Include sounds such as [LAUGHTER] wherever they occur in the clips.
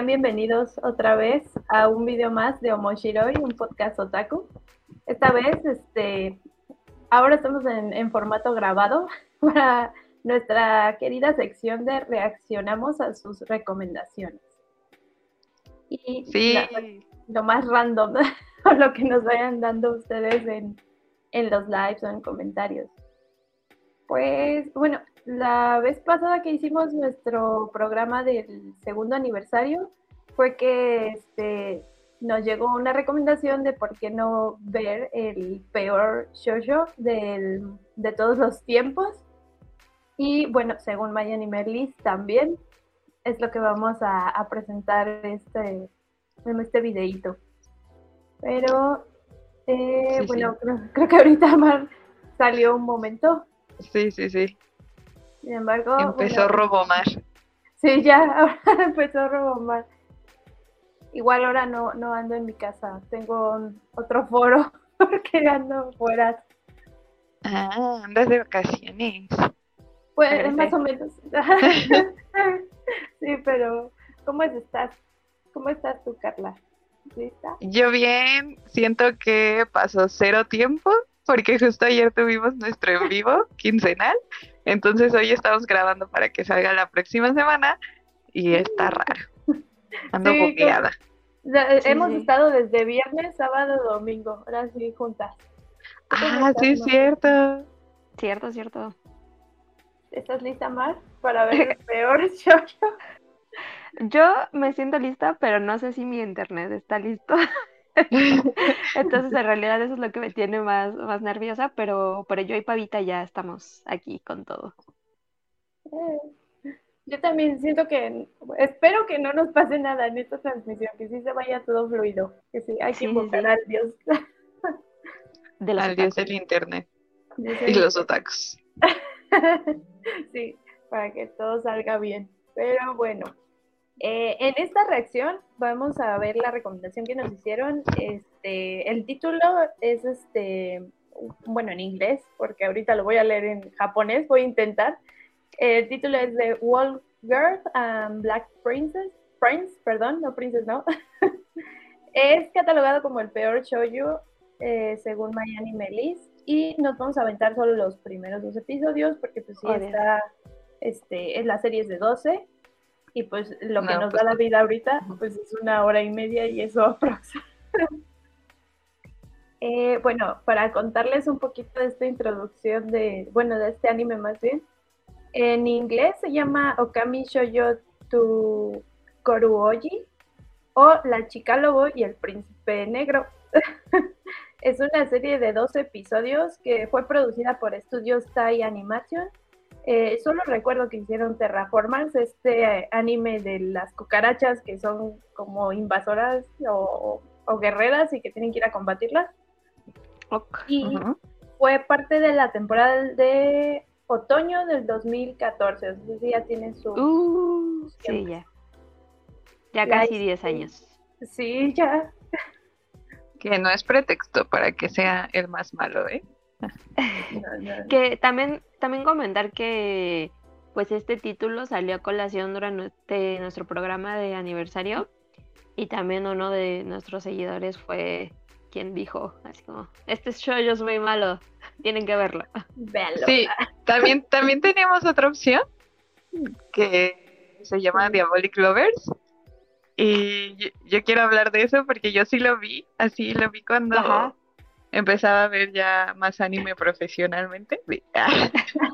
Sean bienvenidos otra vez a un video más de Omoshiroi, un podcast otaku. Esta vez, este, ahora estamos en, en formato grabado [LAUGHS] para nuestra querida sección de reaccionamos a sus recomendaciones. Y Sí, la- lo más random, [LAUGHS] lo que nos vayan dando ustedes en, en los lives o en comentarios. Pues bueno, la vez pasada que hicimos nuestro programa del segundo aniversario fue que este, nos llegó una recomendación de por qué no ver el peor shoujo del- de todos los tiempos. Y bueno, según Mayan y Merlis también es lo que vamos a, a presentar este, en este videíto. Pero eh, Sí, bueno, Creo, creo que ahorita Mar salió un momento. Sí, sí, sí. Sin embargo, Empezó bueno, Robomar. Sí, ya, [LAUGHS] ahora empezó Robomar. Igual ahora no, no ando en mi casa, tengo un- otro foro [LAUGHS] porque ando fuera. Ah, andas de vacaciones. Pues Parece. más o menos. [LAUGHS] sí, pero ¿cómo estás? ¿Cómo estás tú, Carla? ¿Lista? Yo bien, siento que pasó cero tiempo porque justo ayer tuvimos nuestro en vivo quincenal. Entonces hoy estamos grabando para que salga la próxima semana y está raro. Ando Sí, Sí, Hemos sí. estado desde viernes, sábado, domingo, ahora sí juntas. ¿Tú cómo Ah, estás, sí, es Mar? cierto. Cierto, cierto. ¿Estás lista, Mar, para ver el peor [LAUGHS] show? Yo me siento lista, pero no sé si mi internet está listo. [LAUGHS] [LAUGHS] Entonces, en realidad eso es lo que me tiene más, más nerviosa, pero, pero yo y Pavita ya estamos aquí con todo. Yo también siento que, espero que no nos pase nada en esta transmisión, que sí se vaya todo fluido, que sí, hay que Sí, sí, invocar sí. al Dios. [LAUGHS] De los Al dios del internet y los otakus. [LAUGHS] sí, para que todo salga bien. Pero bueno, eh, en esta reacción vamos a ver la recomendación que nos hicieron. Este, el título es este, bueno, en inglés, porque ahorita lo voy a leer en japonés, voy a intentar. El título es de Wall Girl and Black Princess, Prince, perdón, no Princess, no. [LAUGHS] es catalogado como el peor shoujo eh, según Miami Melis y nos vamos a aventar solo los primeros dos episodios porque pues sí Oh, bien. está, este, es la serie es de 12 y pues lo que No, nos pues da la vida ahorita pues es una hora y media y eso [LAUGHS] aprox. Eh, bueno, para contarles un poquito de esta introducción de, bueno, de este anime más bien, en inglés se llama Okami Shoujo to Koruoji o La chica lobo y el príncipe negro. [LAUGHS] es una serie de 12 episodios que fue producida por estudios Thai Animation. Eh, solo recuerdo que hicieron Terraformers, este eh, anime de las cucarachas que son como invasoras o, o guerreras y que tienen que ir a combatirlas. Ok. Y fue parte de la temporada de otoño del 2014. O sea, sí ya tiene su... Uh, sí, ya. Ya casi hice- 10 años. Sí, ya. Que no es pretexto para que sea el más malo, ¿eh? [LAUGHS] Que también, también comentar que pues este título salió a colación durante nuestro programa de aniversario y también uno de nuestros seguidores fue quien dijo así como, este show es muy malo, tienen que verlo. Véanlo. Sí, también, también teníamos otra opción que se llama. Diabolic Lovers. Y yo, yo quiero hablar de eso porque yo sí lo vi, así lo vi cuando Ajá. Empezaba a ver ya más anime profesionalmente. Sí. [LAUGHS]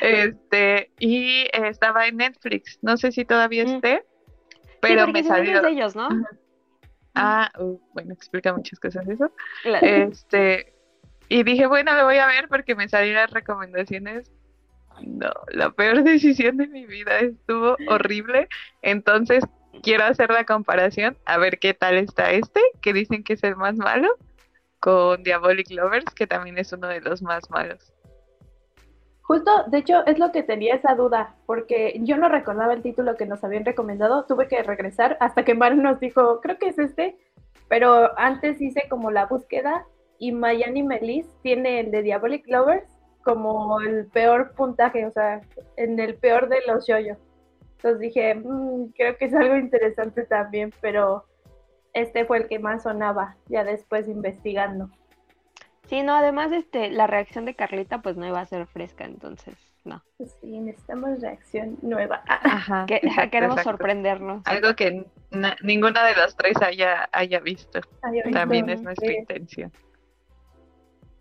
Este, y estaba en Netflix, no sé si todavía Mm. esté, Sí, pero porque me salió. de ellos, ¿no? Ah, uh, bueno, explica muchas cosas eso. Este, y dije, bueno, lo voy a ver porque me salieron las recomendaciones. No, la peor decisión de mi vida estuvo horrible. Entonces, quiero hacer la comparación, a ver qué tal está este, que dicen que es el más malo, con Diabolic Lovers, que también es uno de los más malos. Justo, de hecho, es lo que tenía esa duda, porque yo no recordaba el título que nos habían recomendado, tuve que regresar hasta que Mar nos dijo, creo que es este, pero antes hice como la búsqueda y Mayani Melis tiene el de Diabolic Lovers como el peor puntaje, o sea, en el peor de los yoyos. Entonces dije, "Mm, creo que es algo interesante también, pero este fue el que más sonaba, ya después investigando. Sí, no, además este, la reacción de Carlita pues no iba a ser fresca, entonces no. Sí, necesitamos reacción nueva. Ajá. [LAUGHS] Que- exacto, queremos exacto. sorprendernos. Algo que na- ninguna de las tres haya, haya visto. También es nuestra intención.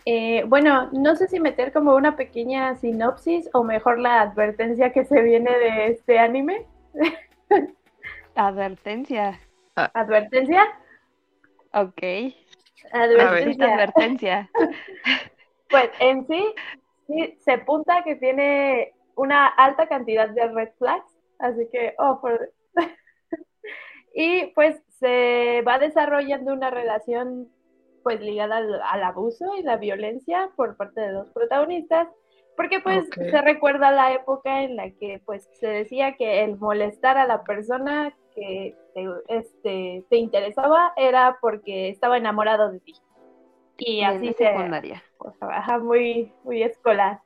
eh, bueno, no sé si meter como una pequeña sinopsis o mejor la advertencia que se viene de este anime. [LAUGHS] Advertencia. ¿Advertencia? Ok. Advertencia. Advertencia. [LAUGHS] Pues en sí, sí se punta que tiene una alta cantidad de red flags, así que, oh, por... [LAUGHS] y pues se va desarrollando una relación pues ligada al, al abuso y la violencia por parte de dos protagonistas, porque pues se recuerda la época en la que pues se decía que el molestar a la persona que te, este, te interesaba era porque estaba enamorado de ti. Y así se, secundaria. o sea, ajá, muy, muy escolar.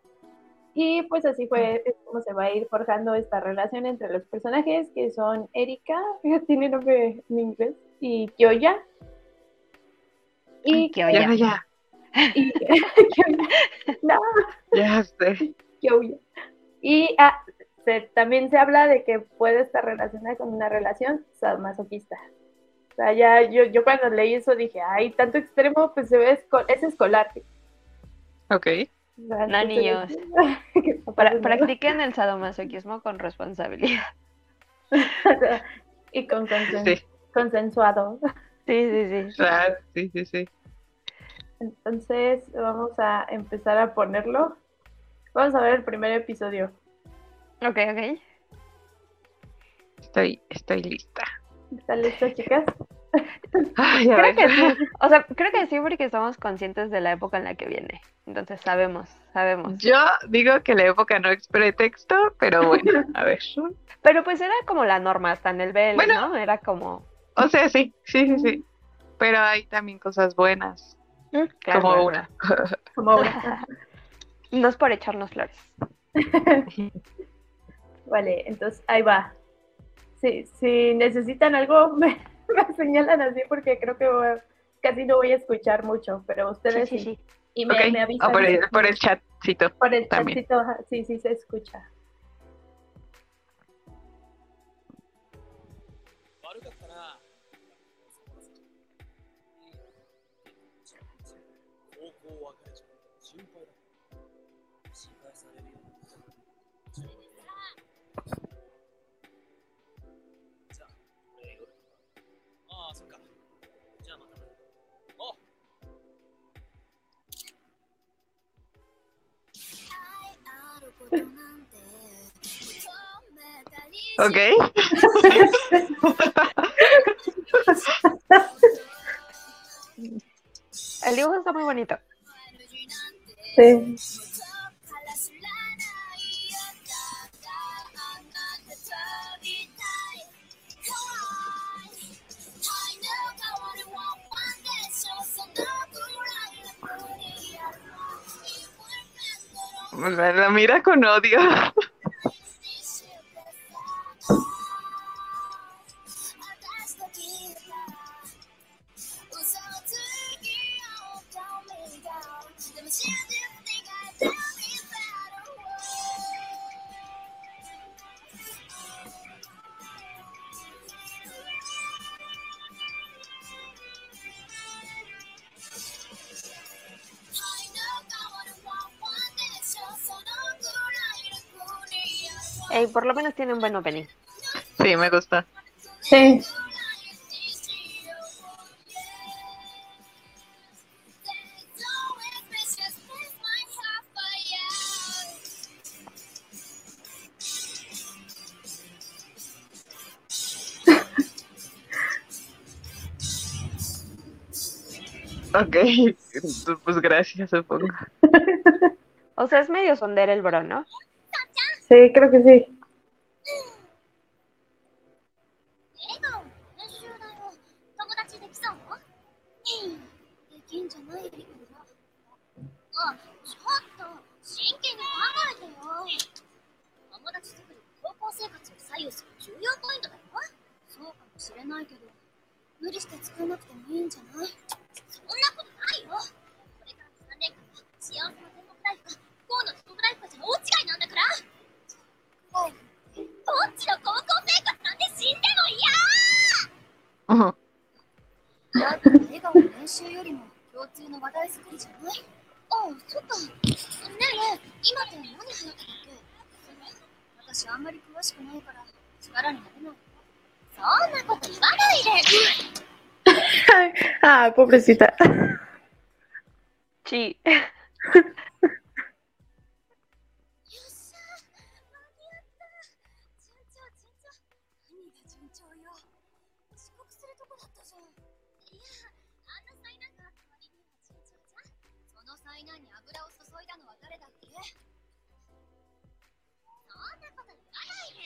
Y pues así fue como se va a ir forjando esta relación entre los personajes que son Erika, [LAUGHS] fíjate, tiene nombre en inglés, y Kyoya. Y, Kyoya. Ya, y- [LAUGHS] [LAUGHS] no, ya sé. Kyoya. Y ah, se- también se habla de que puede estar relacionada con una relación sadomasoquista. O sea, ya yo, yo cuando leí eso dije, ay, tanto extremo, pues se ve, esco- es escolar. Ok. O sea, No, niños. [LAUGHS] practiquen el sadomasoquismo con responsabilidad. [LAUGHS] y con consen- Sí, consensuado. Sí, sí, sí. claro, sí, sí, sí. Entonces vamos a empezar a ponerlo. Vamos a ver el primer episodio. Ok, ok. Estoy, estoy lista. ¿Están listos, chicas? [LAUGHS] Ay, Creo que sí. [LAUGHS] O sea, creo que sí porque estamos conscientes de la época en la que viene. Entonces sabemos, sabemos. Yo digo que la época no es pretexto, pero bueno, [LAUGHS] a ver. Pero pues era como la norma hasta en el BL, Bueno. ¿no? Era como... O sea, sí, sí, sí, sí. Pero hay también cosas buenas, mm, claro, como una. Como una. No es por echarnos flores. Vale, entonces ahí va. Sí, si necesitan algo, [LAUGHS] me, me señalan así porque creo que voy casi no voy a escuchar mucho, pero ustedes sí, sí. sí. Y me, avisan. por el, si- por el chatcito. por el también. chatcito, sí, sí se escucha. Ok. El dibujo está muy bonito. Sí. La, mira con odio. Menos tiene un buen opening. Sí, me gusta. Sí. Ok. [LAUGHS] Pues gracias, supongo. O sea, es medio sondera el bro, ¿no? Sí, creo que sí. んじゃないリコが。あ、ちょっと、真剣に考えてよ友達作り高校生活を左右する重要ポイントだよそうかもしれないけど無理して作らなくてもいいんじゃないそんなことないよこれから3年間は幸せな天国ライフか不幸の地獄ライフかじゃ大違いなんだからはいどっちの高校生活なんて死んでも嫌うんだって笑顔の練習よりも共通の話題作りじゃないああ、そっか。ねえねえ、今って何流行ったっけ私あんまり詳しくないから力になれない。そんなこと言わないで。Ah, pobrecita. Sí.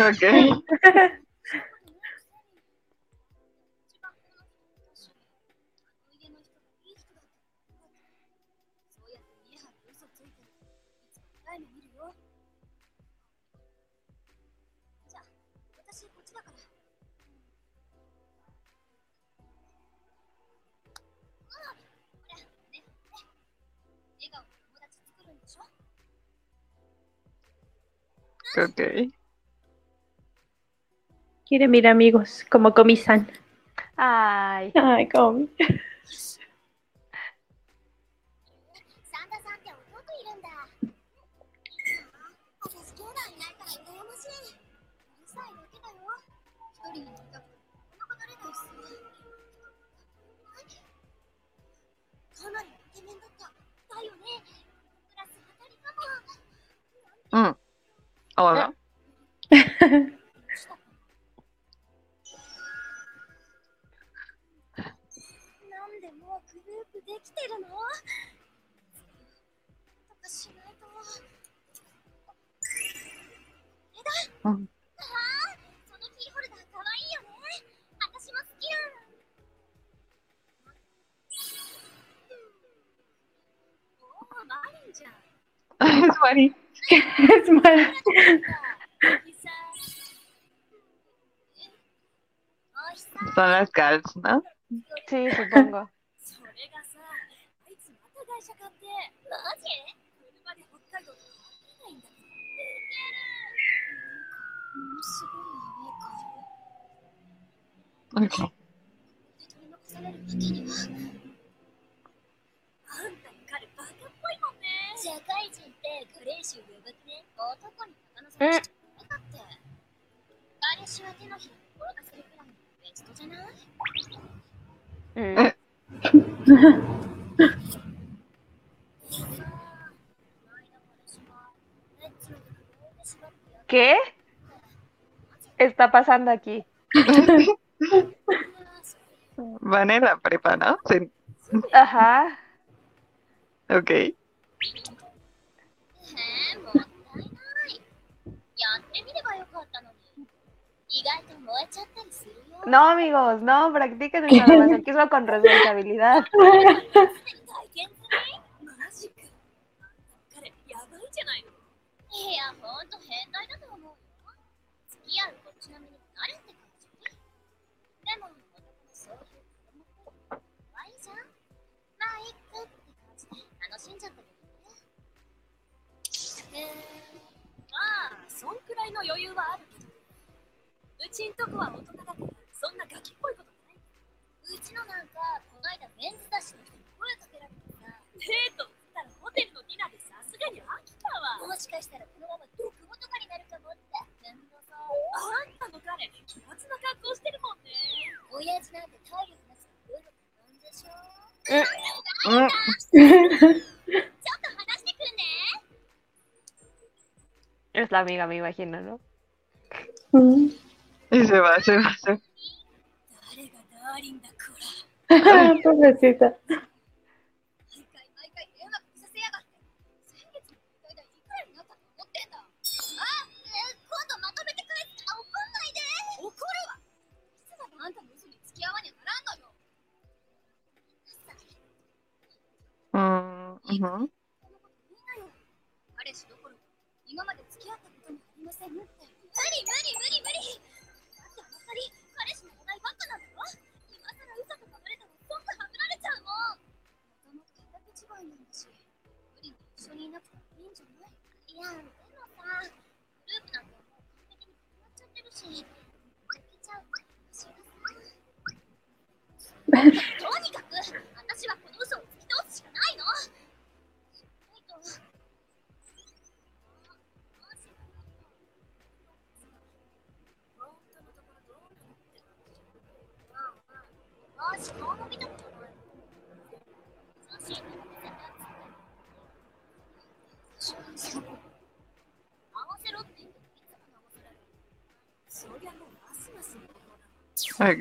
あ Ok. Quiere mira amigos, como comisan. Ay. Ay, [LAUGHS] てるのとかしないと。えだ、うんああそのキーホルダーかわいいよね。私も好きなの。おお、マリンじゃん。 Es funny. Es mal. おひさ Son las calls, ¿no? Sí, supongo. 会社買って。マジ車で北海道に帰れないんだって。ものすごいやべえか。Ok. で取り残されるわけには。あんたの彼バカっぽいもんね。社会人ってガレージを呼ぶね。男にバカのされちゃって。ガレージは手のひらに転がせるくらいのベストじゃない Mm. ¿qué está pasando aquí? [LAUGHS] Van en la prepa, ¿no? Ajá. Ok. No, amigos, no, practiquen el sadomasoquismo con responsabilidad. [LAUGHS] ちんとこは大人だから、そんなガキっぽいことない。ううちのなんかこないだメンズ雑誌の人に声かけられ。てさデートったらホテルのディナーでさすがに飽きたわもしかしたらこのまま毒語とかになるかもってめんどさあんたの彼奇抜な格好してるもんね親父なんて体力なしで夜なんでしょうんちょっと話してくんね Es la amiga, me imagino, ¿no? Mm. Y se va, se va, se va. Pobrecita. うん。うん。彼氏どころ今まで付き合ったこともありません。緒にいなくてもいいんじゃないいやでもさグループなんてもう完璧に決まっちゃってるし負けちゃう私がさとにかくた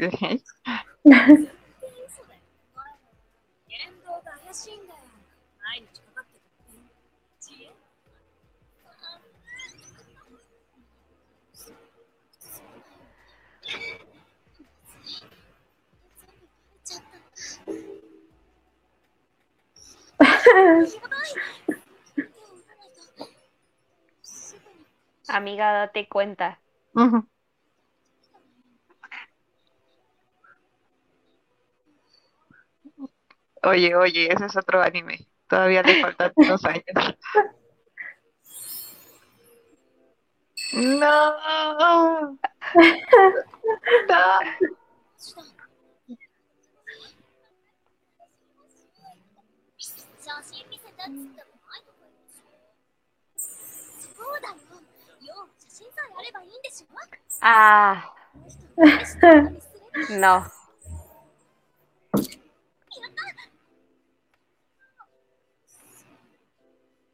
Amiga, date cuenta. Ujú. Oye, oye, ese es otro anime. Todavía le faltan [LAUGHS] dos años. No. [LAUGHS] No. 写真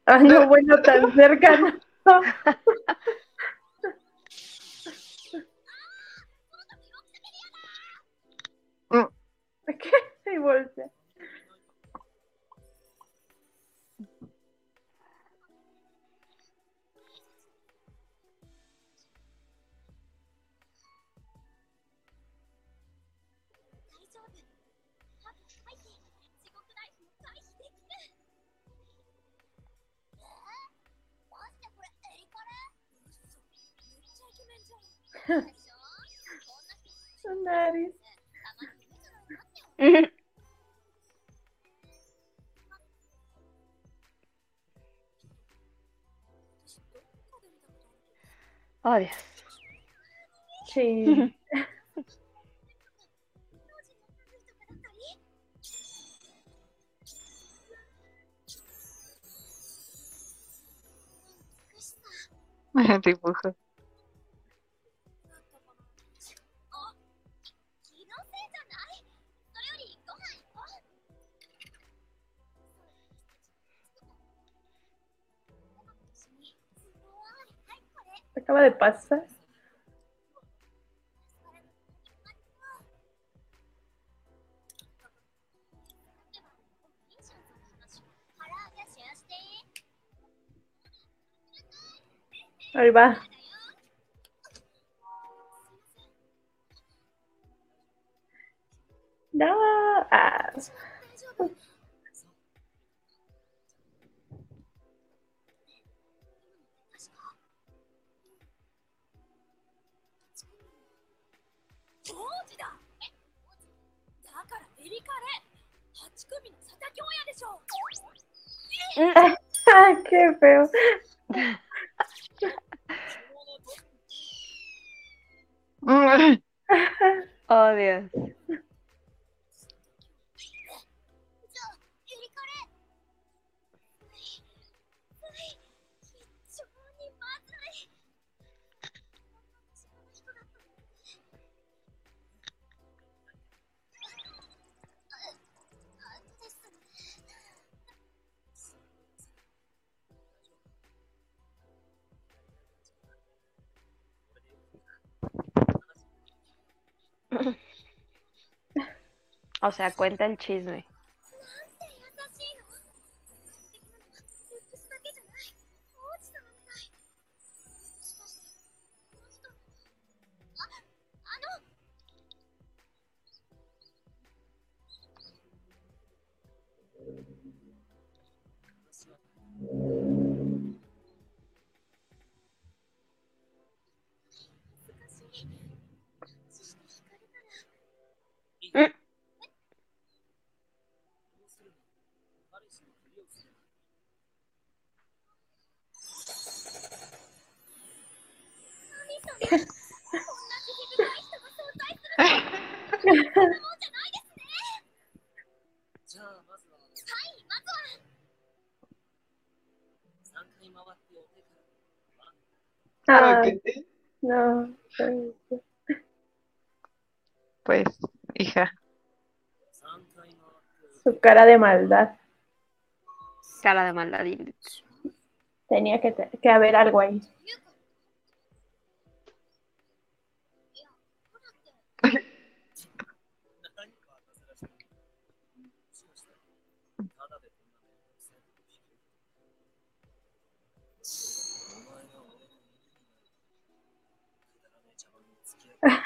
Ay, no, [LAUGHS] bueno, tan cerca. no. [LAUGHS] [LAUGHS] ¿Qué? Y voltea. Su nariz. Oh, Dios. Sí. Dibujo. acaba de pasar. Ahí va. No. Ah. 8組の佐田京也でしょう。que feo. [LAUGHS] うん。[LAUGHS] [LAUGHS] O sea, cuenta el chisme. No, no. Pues, hija. Su cara de maldad. Cara de maldad. Tenía que, que haber algo ahí.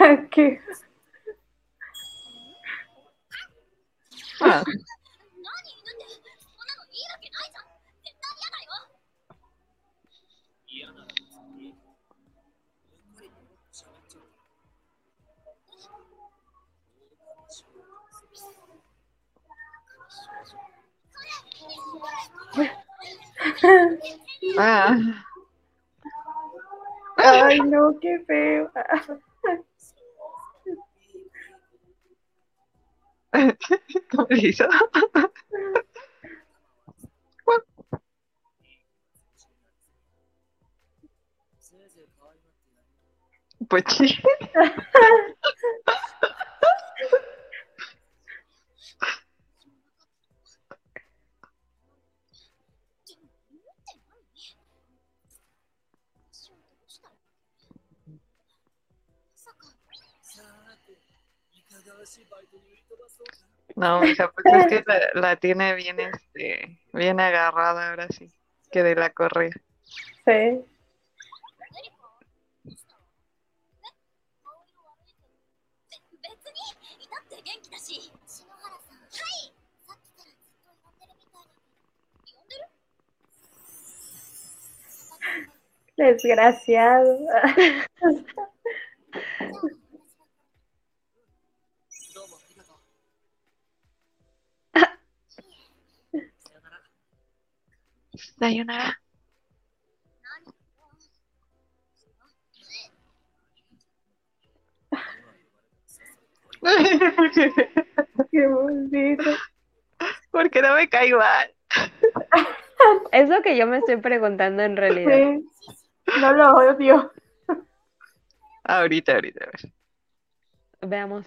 okay. Huh. [LAUGHS] ah. I know, que feo. [LAUGHS] Convida. Poti. [LAUGHS] No, mija, pues es que la, tiene bien, este, bien agarrada ahora sí, que de la correa. Sí. Desgraciado. [LAUGHS] Sayonara. [LAUGHS] Qué bonito. Porque no me cae mal. [LAUGHS] Es que yo me estoy preguntando en realidad. No lo odio. Ahorita, ahorita. A ver. Veamos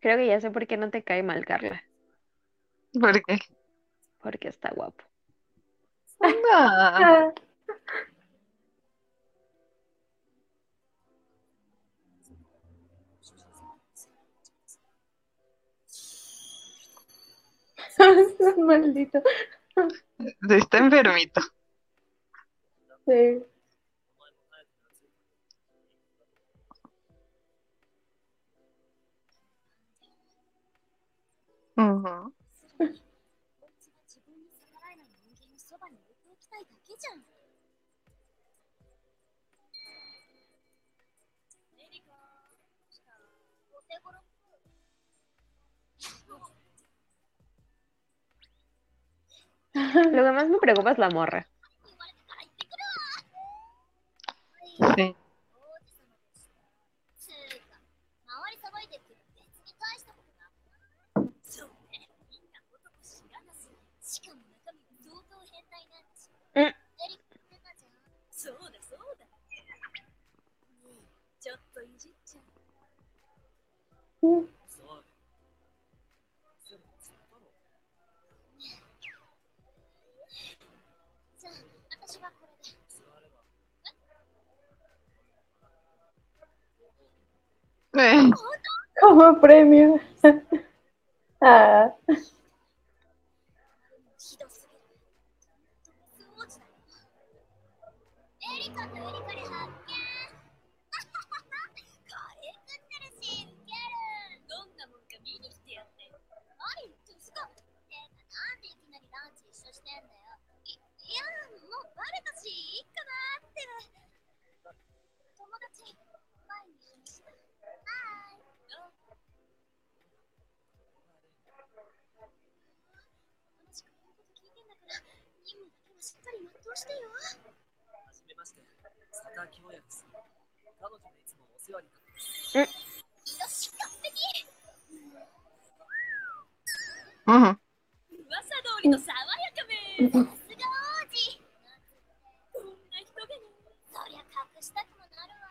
Creo que ya sé por qué no te cae mal, Carla. ¿Por qué? Porque está guapo. No. Maldito. [LAUGHS] Está enfermito. Sí. うん、Lo que más me preocupa es la morra. Sí. Como premio. [LAUGHS] ah. もうバレたし、いいかなって。友達、前に話した。はーい。話が言うこと聞いてんだから、任務だけはしっかり全うしてよ。はじめまして。佐田清也です。彼女がいつもお世話になってます。よし、完璧 ujú. 噂通りの爽やかめさすが王子こんな人がねそりゃ隠したくもなるわ。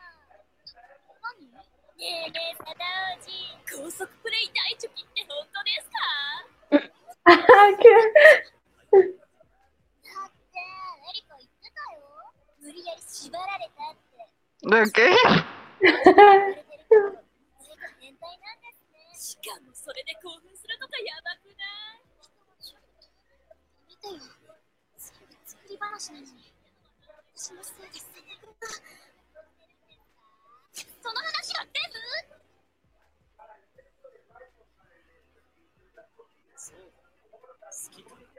何ねえねえ佐田王子高速プレイ大チョキって本当ですか？だって、エリカ言ってたよ。無理やり縛られたって。てるけ。しかもそれで興奮するとかやばくない？見てよ。作り話なのに。私のせいで性格が。その話が全部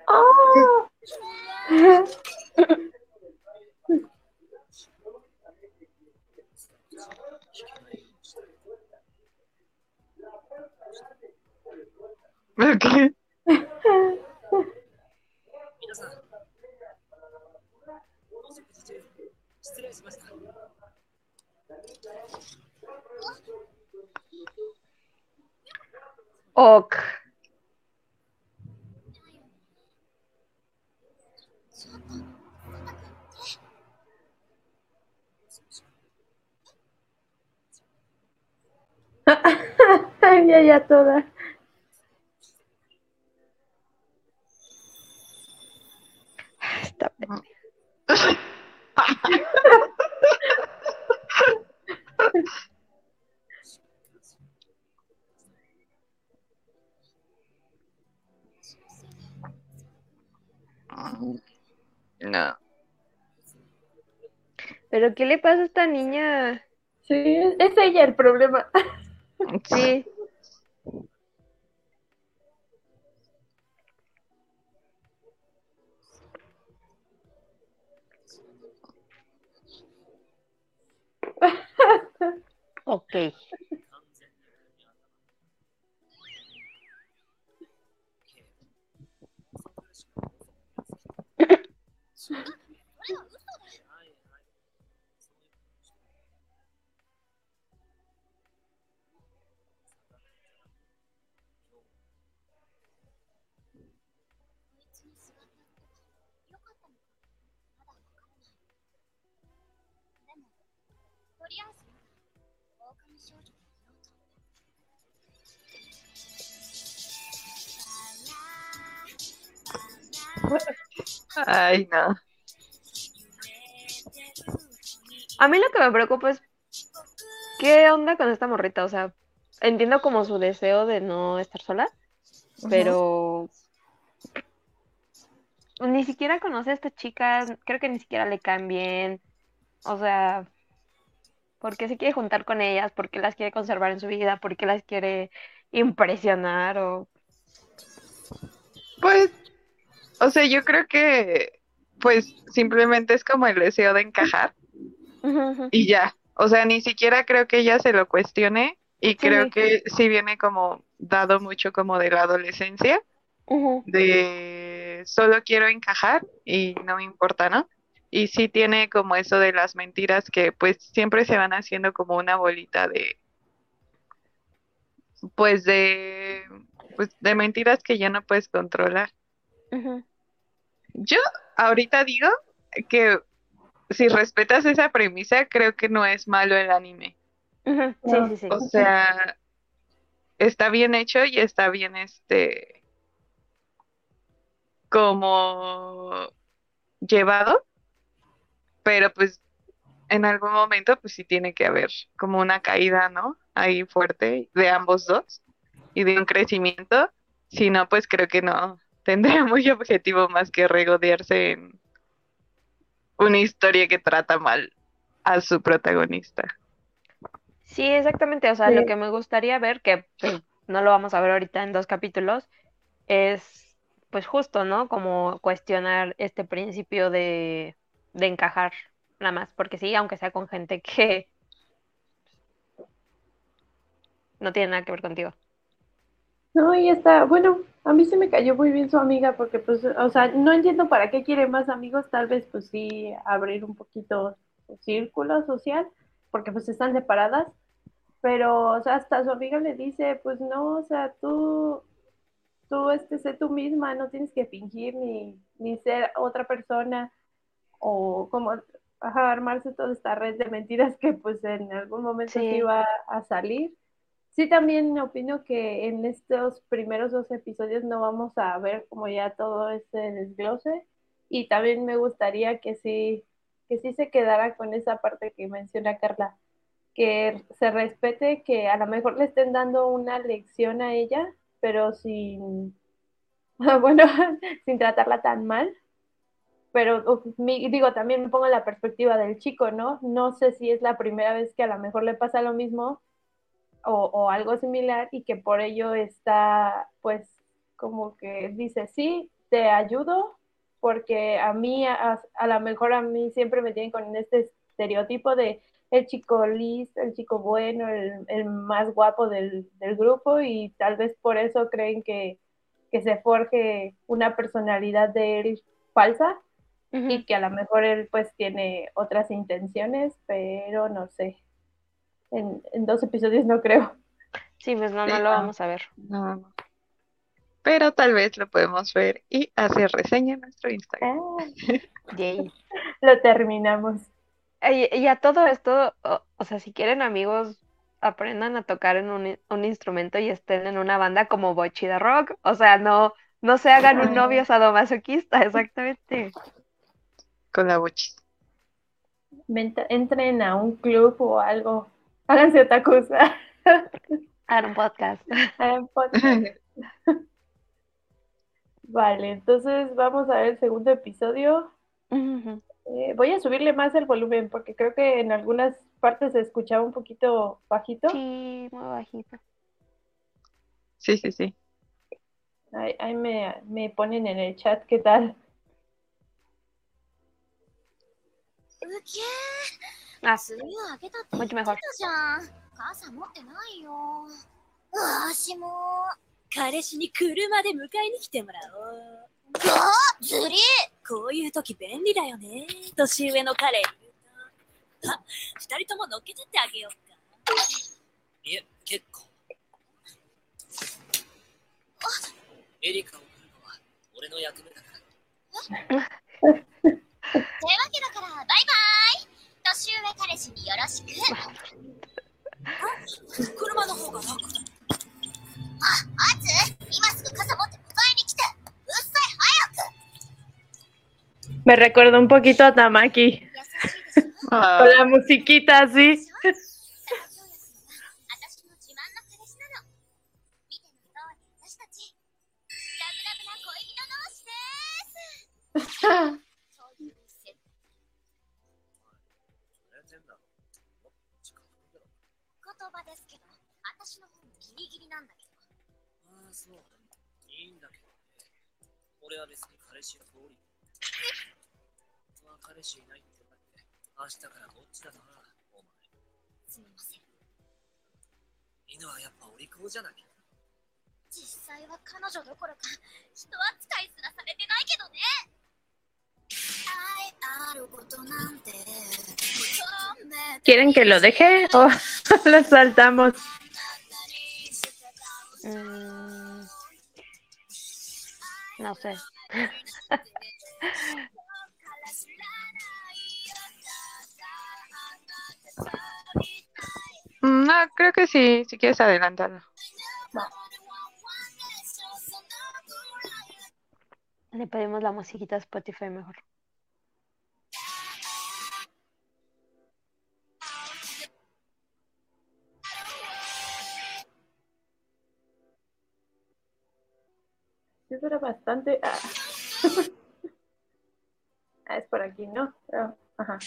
あ皆さん、失礼しました。Ok. [LAUGHS] ya, ya toda. Está mm. bien. [LAUGHS] [LAUGHS] No. ¿Pero qué le pasa a esta niña? Sí, es ella el problema. Sí. Ok. [LAUGHS] Ay, no. A mí lo que me preocupa es qué onda con esta morrita. O sea, entiendo como su deseo de no estar sola, pero ni siquiera conoce a estas chicas, creo que ni siquiera le caen bien. O sea, ¿por qué se quiere juntar con ellas? ¿Por qué las quiere conservar en su vida? ¿Por qué las quiere impresionar? O Pues, o sea, yo creo que, pues, simplemente es como el deseo de encajar y ya. O sea, ni siquiera creo que ella se lo cuestione y creo que sí viene como dado mucho como de la adolescencia, de solo quiero encajar y no me importa, ¿no? Y sí tiene como eso de las mentiras que pues siempre se van haciendo como una bolita de, pues de, pues de mentiras que ya no puedes controlar. Yo ahorita digo que si respetas esa premisa, creo que no es malo el anime. Sí, No. sí, sí. O sea, está bien hecho y está bien este como llevado, pero pues en algún momento pues sí tiene que haber como una caída, ¿no? Ahí fuerte de ambos dos y de un crecimiento. Si no, pues creo que no tendría [LAUGHS] muy objetivo más que regodearse en una historia que trata mal a su protagonista. Sí, exactamente. O sea, Sí. lo que me gustaría ver, que pues, no lo vamos a ver ahorita en dos capítulos, es pues justo, ¿no? Como cuestionar este principio de, de encajar nada más. Porque sí, aunque sea con gente que no tiene nada que ver contigo. No, y está, bueno, a mí se me cayó muy bien su amiga porque pues, o sea, no entiendo para qué quiere más amigos, tal vez pues sí abrir un poquito su círculo social, porque pues están separadas, pero, o sea, hasta su amiga le dice, pues no, o sea, tú, tú, este, sé tú misma, no tienes que fingir ni, ni ser otra persona, o como, ajá, armarse toda esta red de mentiras que pues en algún momento Sí. iba a salir. Sí, también opino que en estos primeros dos episodios no vamos a ver como ya todo este desglose y también me gustaría que sí, que sí se quedara con esa parte que menciona Carla, que se respete, que a lo mejor le estén dando una lección a ella, pero sin, [LAUGHS] bueno, sin tratarla tan mal. Pero digo, también me pongo en la perspectiva del chico, ¿no? No sé si es la primera vez que a lo mejor le pasa lo mismo o, o algo similar y que por ello está, pues, como que dice, sí, te ayudo, porque a mí, a, a lo mejor a mí siempre me tienen con este estereotipo de el chico listo, el chico bueno, el, el más guapo del, del grupo y tal vez por eso creen que, que se forje una personalidad de él falsa y que a lo mejor él pues tiene otras intenciones, pero no sé. En, en dos episodios no creo. Sí, pues no, Sí, no lo no. vamos a ver. No, no. Pero tal vez lo podemos ver y hacer reseña en nuestro Instagram. Ah, [LAUGHS] Yay. lo terminamos. Y, y a todo esto, o, o sea, si quieren amigos, aprendan a tocar en un, i- un instrumento y estén en una banda como Bochi de Rock. O sea, no, no se hagan un Ah. novio sadomasoquista, [LAUGHS] exactamente. Con la bochis. Entren a un club o algo. Háganse otra cosa. [LAUGHS] Hagan un podcast. Hagan podcast. [LAUGHS] Vale, entonces vamos a ver el segundo episodio. Eh, voy a subirle más el volumen porque creo que en algunas partes se escuchaba un poquito bajito. Sí, muy bajito. Sí, sí, sí. Ahí, ahí me, me ponen en el chat qué tal. あ、梅雨明けたってもう一枚ほら言ってたじゃん傘持ってないよわしも彼氏に車で迎えに来てもらおう。あずりこういう時便利だよね。年上の彼。あ、二人とも乗っけてってあげようか。いえ、結構。エリカを来るのは俺の役目だから。[LAUGHS] というわけだからバイバイ年上彼氏によろしく車の方が楽だ。あつ今すぐ傘持って迎えに来てうっさい早く Me recuerda un poquito a Tamaki. Ah, Con la musiquita así. 彼氏いないってだって、明日からぼっちだな、お前。すみません犬はやっぱお利口じゃなきゃ。実際は彼女どころか人扱いすらされてないけどね愛あることなんて ¿Quieren que lo deje o lo saltamos? Mm, no sé. No, creo que sí, si quieres adelantarlo. Le pedimos la musiquita a Spotify mejor. Sí, pero bastante. Ah. [LAUGHS] Ah, es por aquí, ¿no? Ah, Ajá.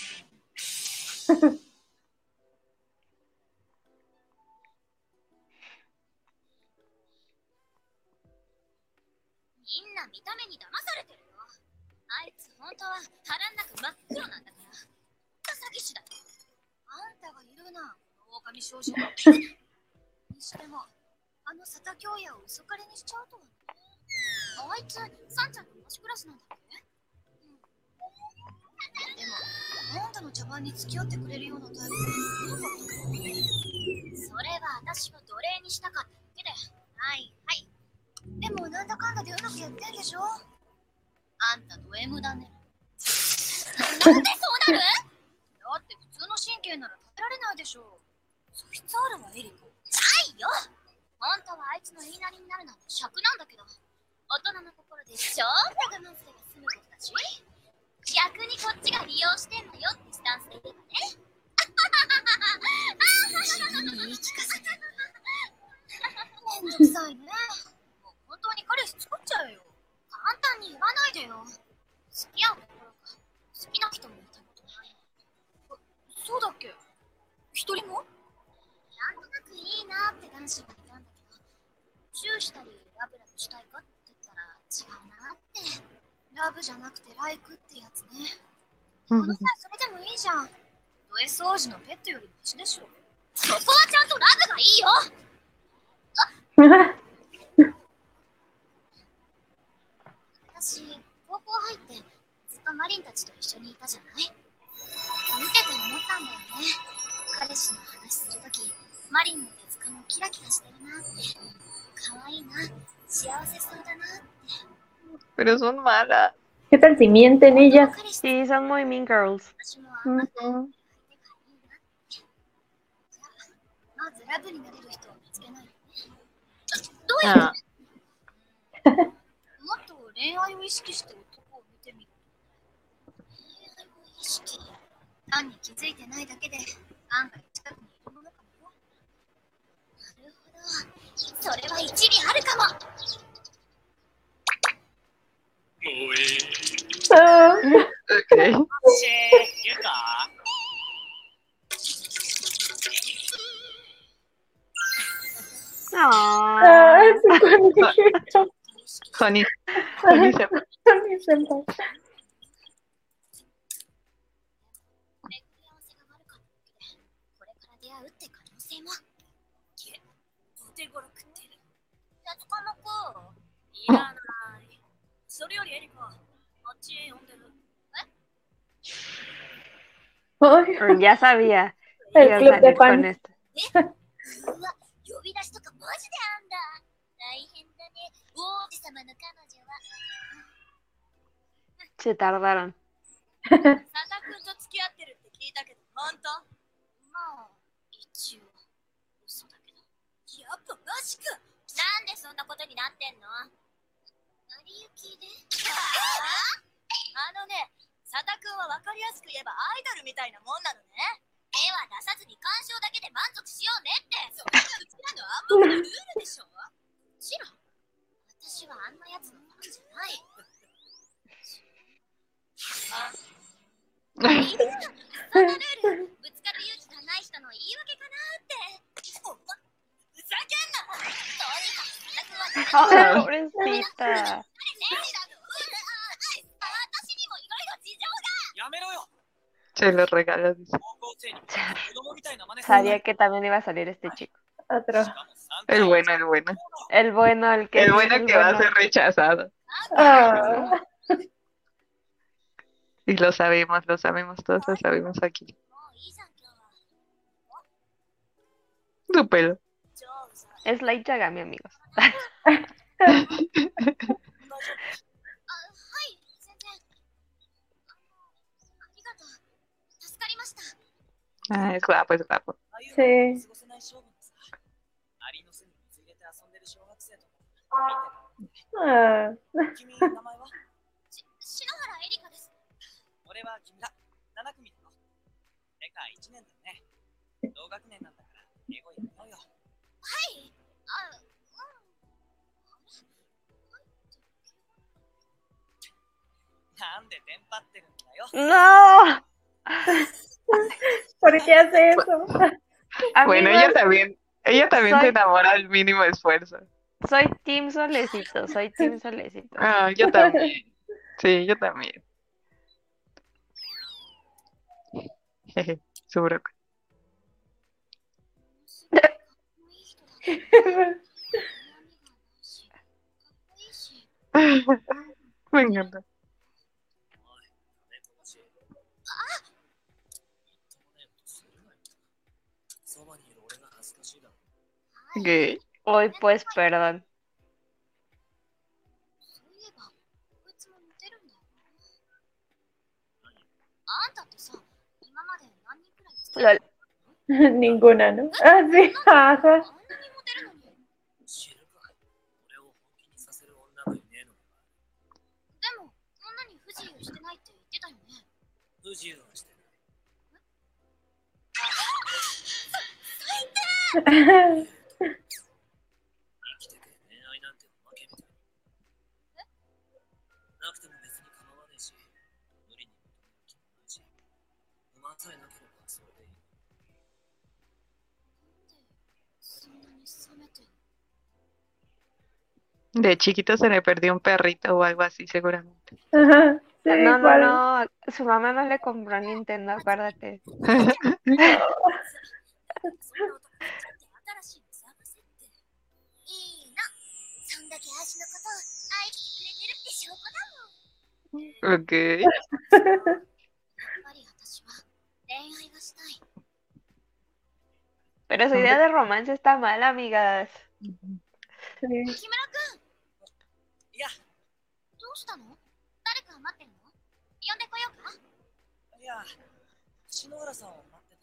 [LAUGHS] 見た目に騙されてるよあいつ本当は腹ん中真っ黒なんだから詐欺師だあんたがいるなこの狼少女にしてもあの佐田京也を嘘彼にしちゃうとはねあいつサンちゃんと同じクラスなんだ。っけ、うん、でもあんたの茶番に付き合ってくれるようなタイプでなんかそれは私を奴隷にしたかっただけではい。はい。でもなんだかんだでうまくやってんでしょ？あんたド M だね。[LAUGHS] なんでそうなる？だって普通の神経なら食べられないでしょ素質あるわ、エリコ。ないよ本当はあいつの言いなりになるなんて尺なんだけど、大人の心でちょっと我慢すれば済むことだし、逆にこっちが利用してんのよってスタンスで言えばね。自分に言い聞かせて。めんどくさいね。当に彼氏作っちゃうよ。簡単に言わないでよ。付き合うどころか、好きな人もいたことない。あそうだっけ？一人も？なんとなくいいなって男子がいたんだけど、チューしたりラブラブしたいかって言ったら違うなって。ラブじゃなくてライクってやつね。この際それでもいいじゃん。ド S 王子のペットよりマシでしょ。そこはちゃんとラブがいいよ [LAUGHS] 私、高校入ってずっとマリンたちと一緒にいたじゃない？見てて思ったんだよね。彼氏の話するとき、マリンの手塚もキラキラしてるなって。可愛いな、幸せそうだなって。Pero son malas. ¿Qué tal si mienten ellas? Sí, son muy mean girls. う Ah, 恋愛を意識して男を見てみる。恋愛を意識単に気づいてないだけで、案外近くにいるものかもよ。なるほど。それは一理あるかも。おい。Ah, ok. シェー、ゆか Aww. ソニー、ソニー先輩。ソニー先輩。いらない。それよりエリコ、あっちへ呼んでる。え ya sabía. El club de fan. 呼び出しとかマジで Se tardaron. サタ君と付き合ってるって聞いたけど本当？まあ、一応、嘘だけど。やっぱマジか。なんでそんなことになってんの？成り行きで？あのねサタ君は分かりやすく言えばアイドルみたいなもんなのね。手は出さずに鑑賞だけで満足しようねって。それがうちらの暗黙のルールでしょ？もちろん、私はあんなやつのファンじゃない。Ah. Pobrecita. Se lo regala. Sabía que también iba a salir este chico. El bueno, el bueno. El bueno, el que. Va a ser rechazado. Ah. Y lo sabemos, lo sabemos, todos lo sabemos aquí. Tu pelo. Es Light Yagami, amigos. ah, es guapo, es guapo. Sí. Ah. 俺は木村7組だろてか1年だよね同学年なんだから英語やめようよはいあうんあれはいってなんでテンパってるんだよ ¡No! [LAUGHS] ¿por qué hace eso? Bueno, Amigos, ella también, ella también se soy- enamora al mínimo esfuerzo. soy Team Solecito, soy Team Solecito. Ah, yo también. Sí, yo también. Jeje, [LAUGHS] su brócoli. [LAUGHS] Me encanta. ¿Qué? Hoy pues, perdón. Lol. [LAUGHS] Ninguna, ¿no? Ah, sí. Ajá. [LAUGHS] De chiquito se le perdió un perrito o algo así, seguramente. No, no, no. Su mamá no le compró Nintendo, acuérdate. ok. Pero su idea de romance está mal, amigas. どうしたの？誰か待ってるの？呼んでこようか？いや篠原さんを待ってた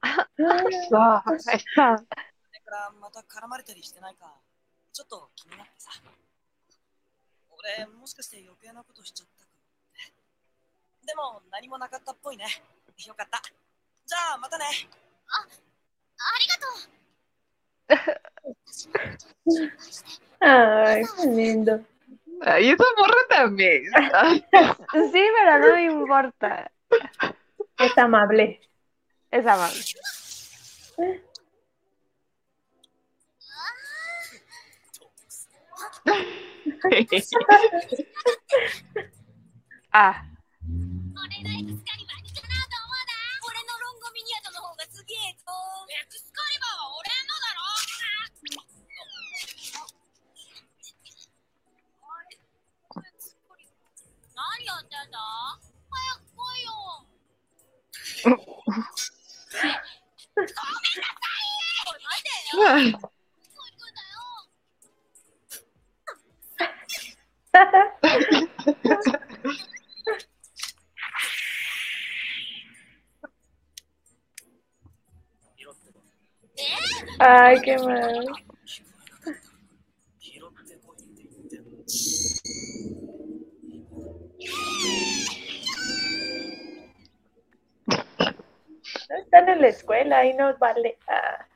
Ah, So, ahí está. それからまた絡まれたりしてないかちょっと気になってさ。俺もしかして余計なことしちゃったかもって。でも何もなかったっぽいね。よかった。じゃあまたね。ありがとう。[LAUGHS] 私のこと心配して。Ay, qué lindo. Ay, esa morra también. Ay, [LAUGHS] Sí, pero no me importa. Es amable. Es amable. [LAUGHS] Ah, Ay, qué mal. No están en la escuela y no vale. Ah,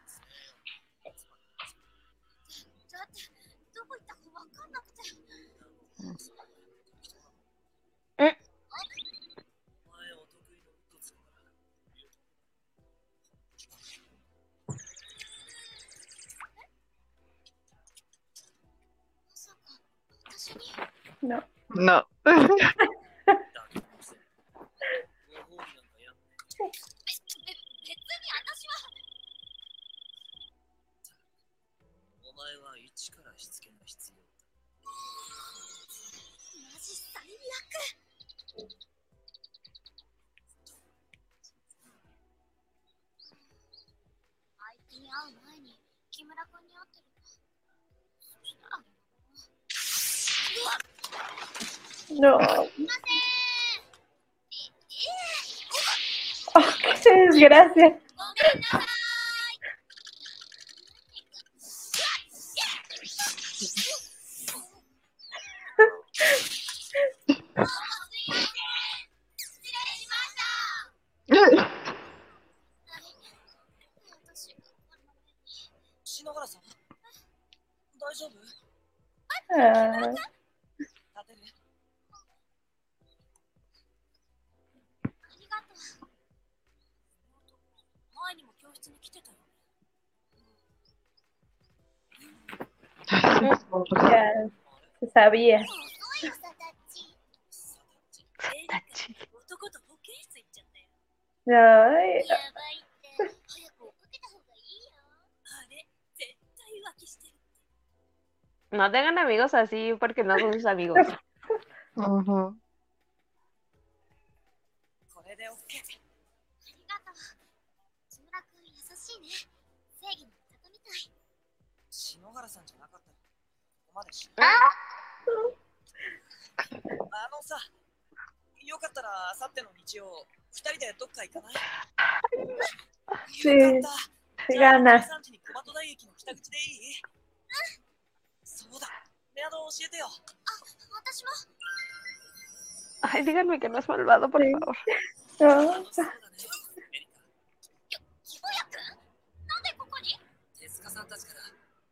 だっ [LAUGHS] からしつけが必要だ。マジ最悪あいつに会う前に木村君に会ってるんだそしたらうわ No. すいませんえ Oh, qué desgracia. sabía. No tengan amigos así porque no son sus amigos. Uh -huh. さっての日曜二人でどっか行かないよかったじゃあ gana. 13時に小鳩台駅の北口でいいそうだメアド教えてよ私も Ay, díganme que no es malvado, por favor. No. そうだねエリカひぼやくんなんでここに手塚さんたちから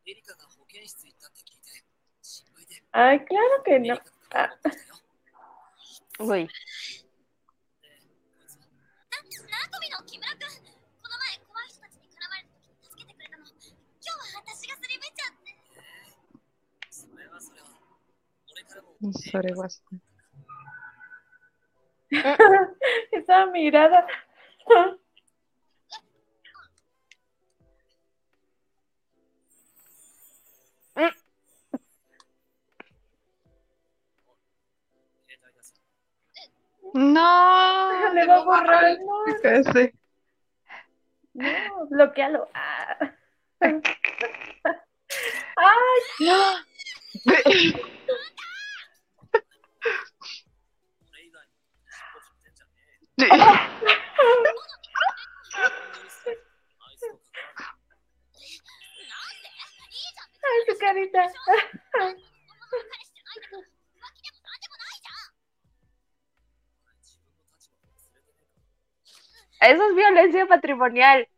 エリカが保健室行ったって聞いて心配で Ay, claro que エリ no. カと持ってきたよ Uy, sobre WhatsApp. [LAUGHS] Esa mirada. No, [LAUGHS] le va a borrar el nombre. No, bloquealo. Ah. [LAUGHS] ¡Ay! No. Ay, su carita. Eso es violencia patrimonial.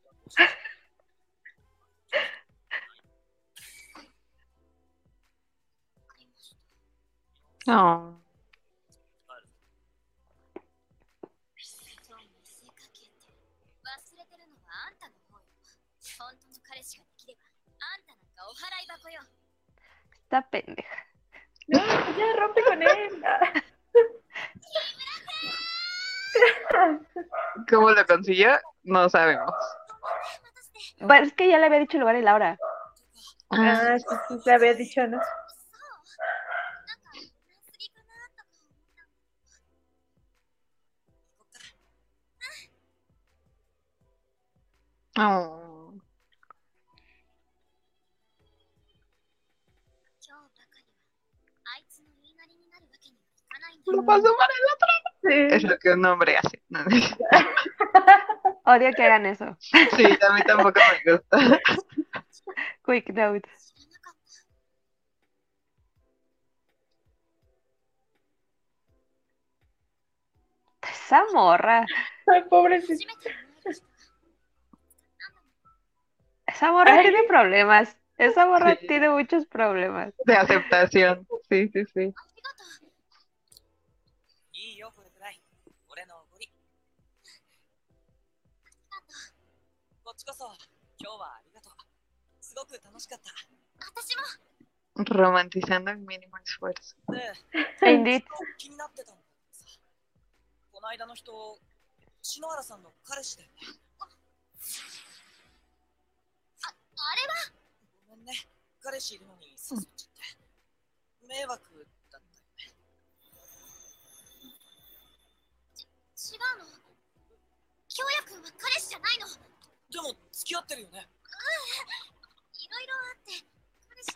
Pendeja. No, pues ya rompe con él. [LAUGHS] ¿Cómo lo consiguió? No sabemos. Bueno, es que ya le había dicho el lugar y la hora. Ah, sí, sí, le había dicho, ¿no? Oh. lo paso para el otro. Es lo que un hombre hace. [LAUGHS] Odio que hagan eso. Sí, a mí tampoco me gusta. [LAUGHS] Quick note. Esa morra. Ay, pobrecita. Esa morra tiene problemas. Esa morra tiene muchos problemas. De aceptación. Sí, sí, sí. 今日はありがとう。すごく楽しかった。私も。Romantizando el mínimo esfuerzo. [LAUGHS] で Indeed. 気になってたんだけどさこの間の人篠原さんの彼氏だよね。あれは？ごめんね。彼氏いるのに誘っちゃって。迷惑だったよね。違うの？京也くんは彼氏じゃないのでも付き合ってるよね。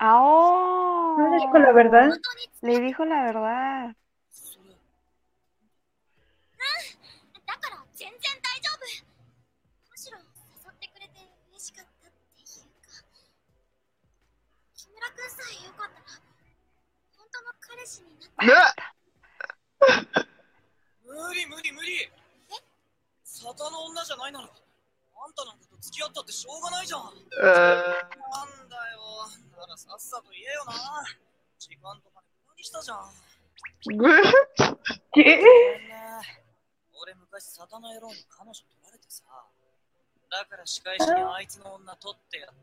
Oh, no dijo la verdad. Le dijo la verdad. 無理無理無理。の女じゃない、あんた付き合ったってしょうがないじゃんなんだよならさっさと言えよな時間とかで無駄にしたじゃんご ¿Qué? めんね俺昔沙汰の野郎に彼女取られてさだから仕返しにあいつの女取ってやって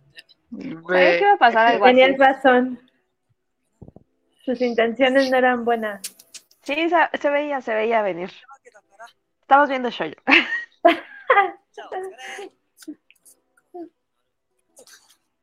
Sabía que iba a pasar algo así. Tenías razón. Sus intenciones no eran buenas. Sí, se, se veía, se veía venir. わけだから Estamos viendo Shoyo. [LAUGHS]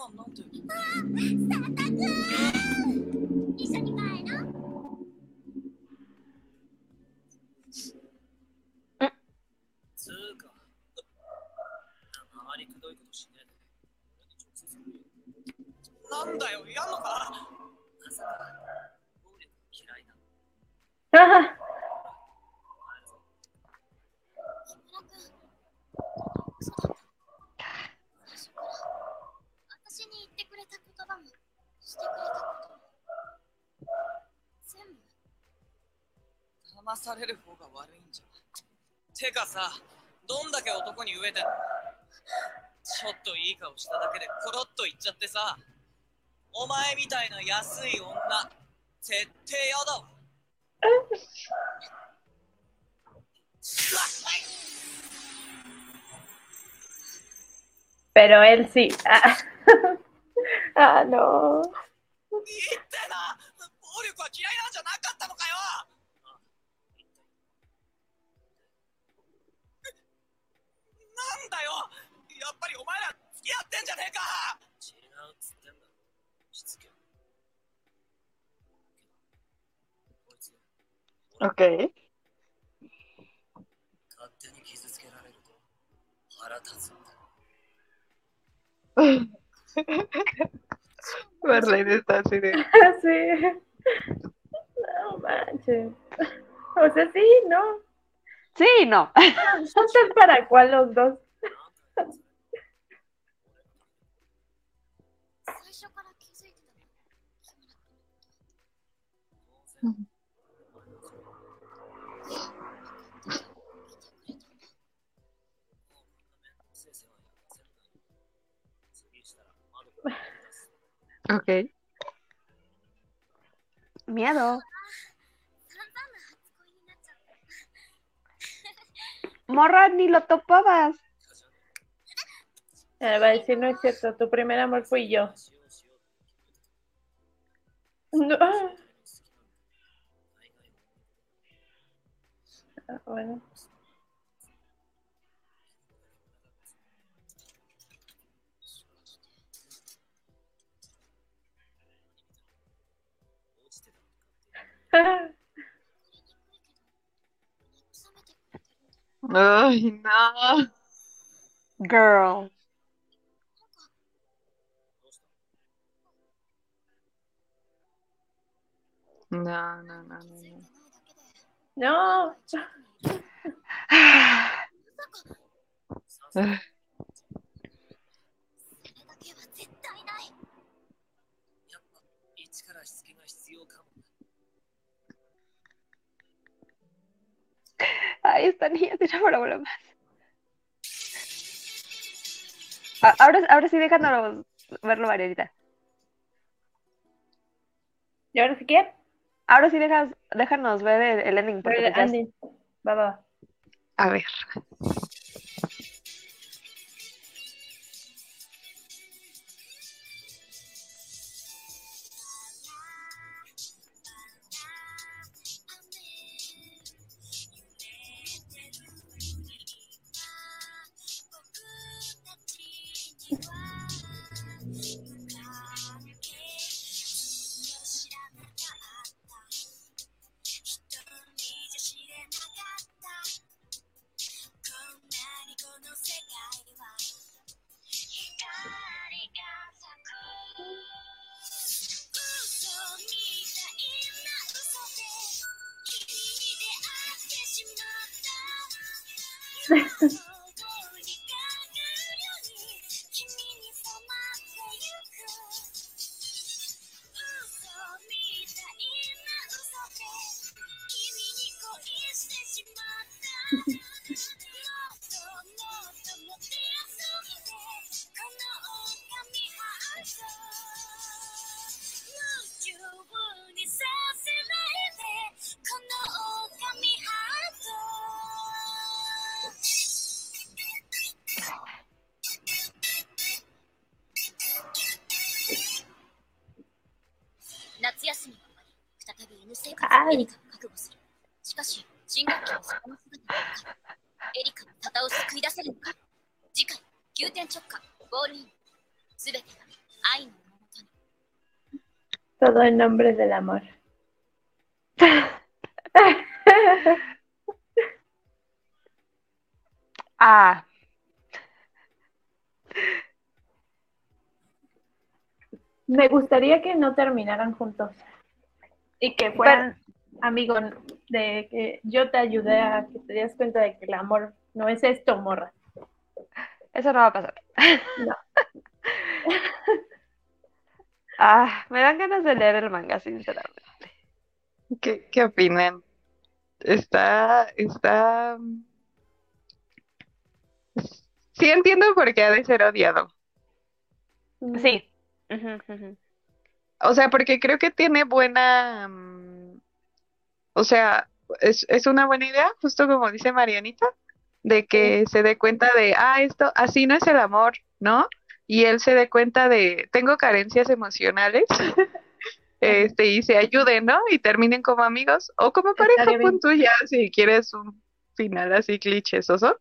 今なん。てサンタくん。一緒に帰ろう。つうかあまりくどいことしねえで俺に直接言えよなんだよやんのか。まさか暴力嫌いな ah, 木村くんそうだった最初から私に言ってくれた言葉もしてくれたことも全部騙される方が悪いんじゃ。てかさどんだけ男に飢えてんの。ちょっといい顔しただけでコロッと言っちゃってさ。お前みたいな安い女絶対やだわ。[LAUGHS] Pero él sí. Ah, [LAUGHS] Ah, no. 言ってな。暴力は嫌いなんじゃなかったのかよ。なんだよ。やっぱりお前ら付き合ってんじゃねえか。違うっつってん。だしつけこいつ Ok. 勝手に傷つけられると腹立つんだ [LAUGHS] [LAUGHS] Marlene está así de. [LAUGHS] sí. No manches. O sea, sí, ¿no? Sí, no. Son tal para cual los dos. [LAUGHS] Ok. Miedo. Morra, ni lo topabas. Eh, va a decir, no es cierto, tu primer amor fui yo. No. Ah, bueno. Oh, [LAUGHS] no. Girl. No, no, no, no, no. No. [SIGHS] [SIGHS] [SIGHS] [LAUGHS] ay, esta niña tiene problemas. Ahora, ahora sí, déjanos verlo, Marianita. ¿Y ahora sí qué? Ahora sí, dejas, déjanos ver el, el ending. Porque el ending. Va, va, va. A ver. Todo en nombre del amor. [LAUGHS] Ah, Me gustaría que no terminaran juntos y que fueran amigos de que yo te ayudé a que te das cuenta de que el amor no es esto, morra. eso no va a pasar. No. [LAUGHS] Ah, me dan ganas de leer el manga, sinceramente. ¿Qué, qué opinan? Está, está... Sí entiendo por qué ha de ser odiado. Sí. O sea, porque creo que tiene buena... mm, O sea, es, es una buena idea, justo como dice Marianita, de que se dé cuenta de, ah, esto, así no es el amor, ¿no? Y él se dé cuenta de, tengo carencias emocionales, [LAUGHS] este, y se ayuden, ¿no? Y terminen como amigos o como pareja, pon tú ya, si quieres un final así clichésoso.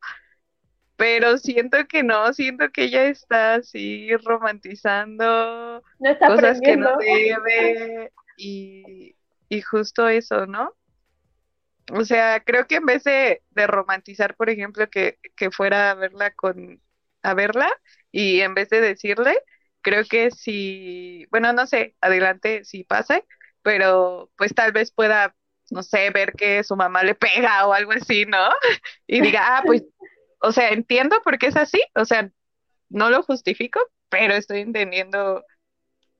Pero siento que no, siento que ella está así romantizando No está cosas que no debe y, y justo eso, ¿no? O sea, creo que en vez de, de romantizar, por ejemplo, que, que fuera a verla con, a verla y en vez de decirle, creo que si, bueno, no sé, adelante si pase, pero pues tal vez pueda, no sé, ver que su mamá le pega o algo así, ¿no? [LAUGHS] Y diga, ah, pues, o sea, entiendo por qué es así, o sea, no lo justifico, pero estoy entendiendo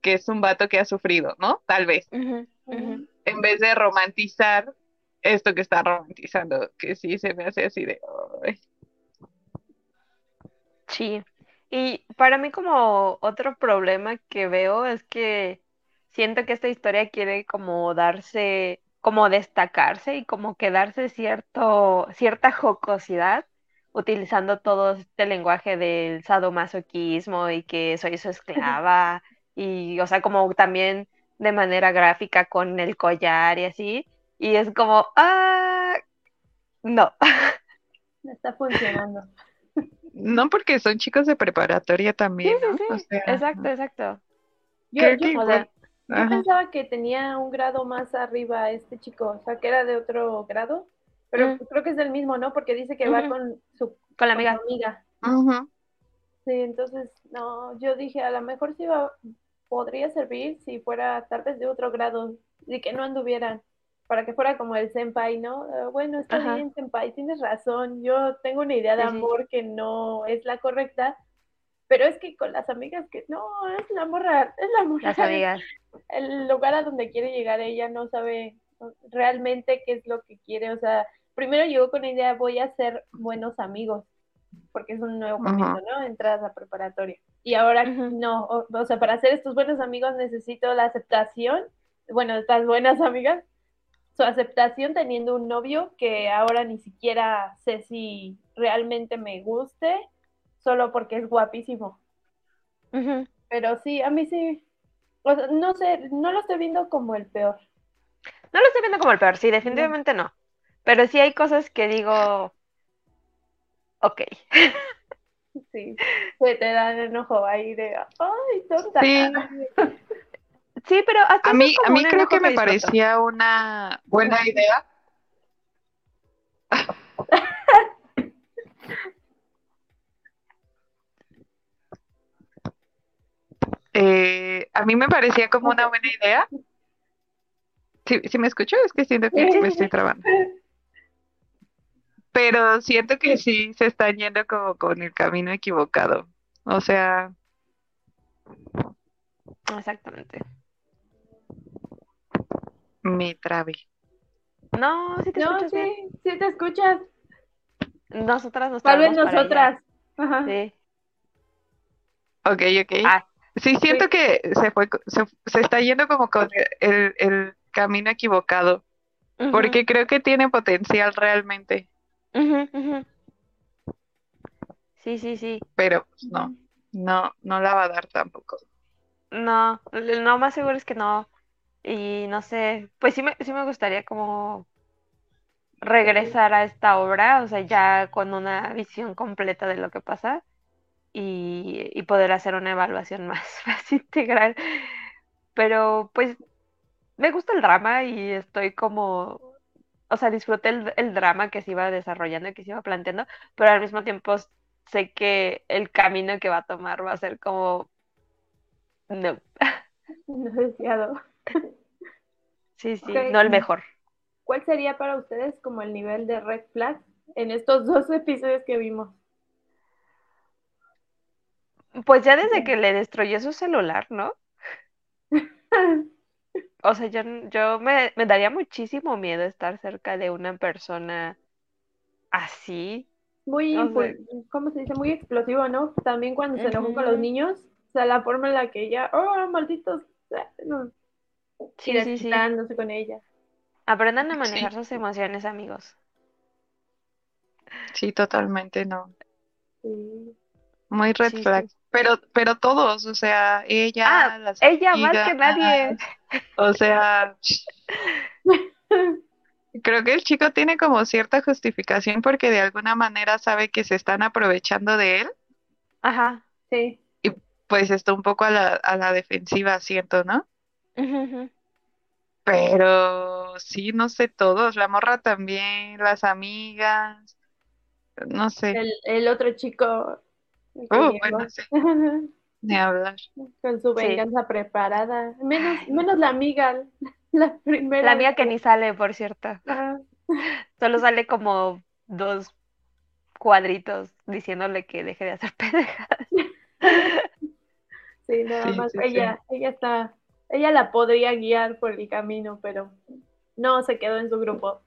que es un vato que ha sufrido, ¿no? Tal vez, en vez de romantizar esto que está romantizando, que sí se me hace así de. Sí. Y para mí como otro problema que veo es que siento que esta historia quiere como darse, como destacarse y como que darse cierto, cierta jocosidad utilizando todo este lenguaje del sadomasoquismo y que soy su [LAUGHS] esclava y, o sea, como también de manera gráfica con el collar y así. Y es como, ah, no. [LAUGHS] No está funcionando. No porque son chicos de preparatoria Sí, también, sí, ¿no? sí. O sea, Exacto, exacto. Yo, creo yo- que o sea, igual- yo pensaba que tenía un grado más arriba este chico, o sea, que era de otro grado, pero Mm. creo que es del mismo, ¿no? Porque dice que va con su, Con la con amiga. amiga. Sí, entonces, no, yo dije, a lo mejor sí va, podría servir si fuera tal vez de otro grado y que no anduvieran, para que fuera como el senpai, ¿no? Eh, bueno, está Ajá. bien, senpai, tienes razón, yo tengo una idea de Sí, sí. amor que no es la correcta, pero es que con las amigas que no, es la morra, es la morra, Las amigas. [LAUGHS] el lugar a donde quiere llegar ella no sabe realmente qué es lo que quiere, o sea, primero llegó con la idea, voy a ser buenos amigos, porque es un nuevo Ajá. comienzo, ¿no? Entras a preparatoria. Y ahora no, o, o sea, para hacer estos buenos amigos necesito la aceptación bueno, estas buenas amigas, su aceptación teniendo un novio que ahora ni siquiera sé si realmente me guste, solo porque es guapísimo. Pero sí, a mí sí, o sea, no sé, no lo estoy viendo como el peor. No lo estoy viendo como el peor, sí, definitivamente no. Pero sí hay cosas que digo, ok. Sí, que te dan enojo ahí de, ay, tonta. Sí, [LAUGHS] Sí, pero hasta a mí, a mí creo que me parecía una buena idea. [LAUGHS] Eh, a mí me parecía como una buena idea. Si, si me escucho, es que siento que me estoy trabando. Pero siento que sí se están yendo como con el camino equivocado. O sea, Exactamente. Me trabé. No, sí te No, escuchas bien. sí, sí te escuchas. Nosotras nos Tal vez nosotras. Ajá. Sí. Ok, ok. Ah, Sí, siento Sí. que se fue, se, se está yendo como con el, el camino equivocado, porque creo que tiene potencial realmente. Sí, sí, sí. pero pues no, no, no la va a dar tampoco. No, lo más seguro es que no. Y no sé, pues sí me, sí me gustaría como regresar a esta obra, o sea, ya con una visión completa de lo que pasa y, y poder hacer una evaluación [LAUGHS] más, más integral. Pero pues me gusta el drama y estoy como, o sea, disfruté el, el drama que se iba desarrollando y que se iba planteando, pero al mismo tiempo sé que el camino que va a tomar va a ser como, no, [LAUGHS] No deseado. Sí, sí, no el mejor. ¿Cuál sería para ustedes como el nivel de red flag en estos [LAUGHS] dos episodios que vimos? Pues ya desde que le destruyó su celular, ¿no? O sea, yo, yo me, me daría muchísimo miedo estar cerca de una persona así. Muy, ¿cómo se dice? Muy explosivo, ¿no? También cuando se enojó con los niños, o sea, la forma en la que ella, oh, malditos, no, Sí, y sí, sí. desquitándose con ella. Aprendan a manejar sus emociones, amigos. Sí, totalmente no. Sí. Muy red Sí, sí. flag. Pero, pero todos, o sea, ella, Ah, las ella más que nadie. O sea, [LAUGHS] creo que el chico tiene como cierta justificación porque de alguna manera sabe que se están aprovechando de él, Ajá. Sí, pues está un poco a la, a la defensiva, siento, ¿no? Pero sí, no sé todos, la morra también, las amigas, no sé, el, el otro chico el que Oh, bueno, sí. [LAUGHS] hablar. con su Sí. venganza preparada. Menos, menos la amiga, [LAUGHS] la primera. La mía vez que ni sale, por cierto. Ajá. Solo sale como dos cuadritos diciéndole que deje de hacer [LAUGHS] pendejadas. Sí, nada Sí, más sí, sí. ella, ella está, ella la podría guiar por el camino, pero no se quedó en su grupo.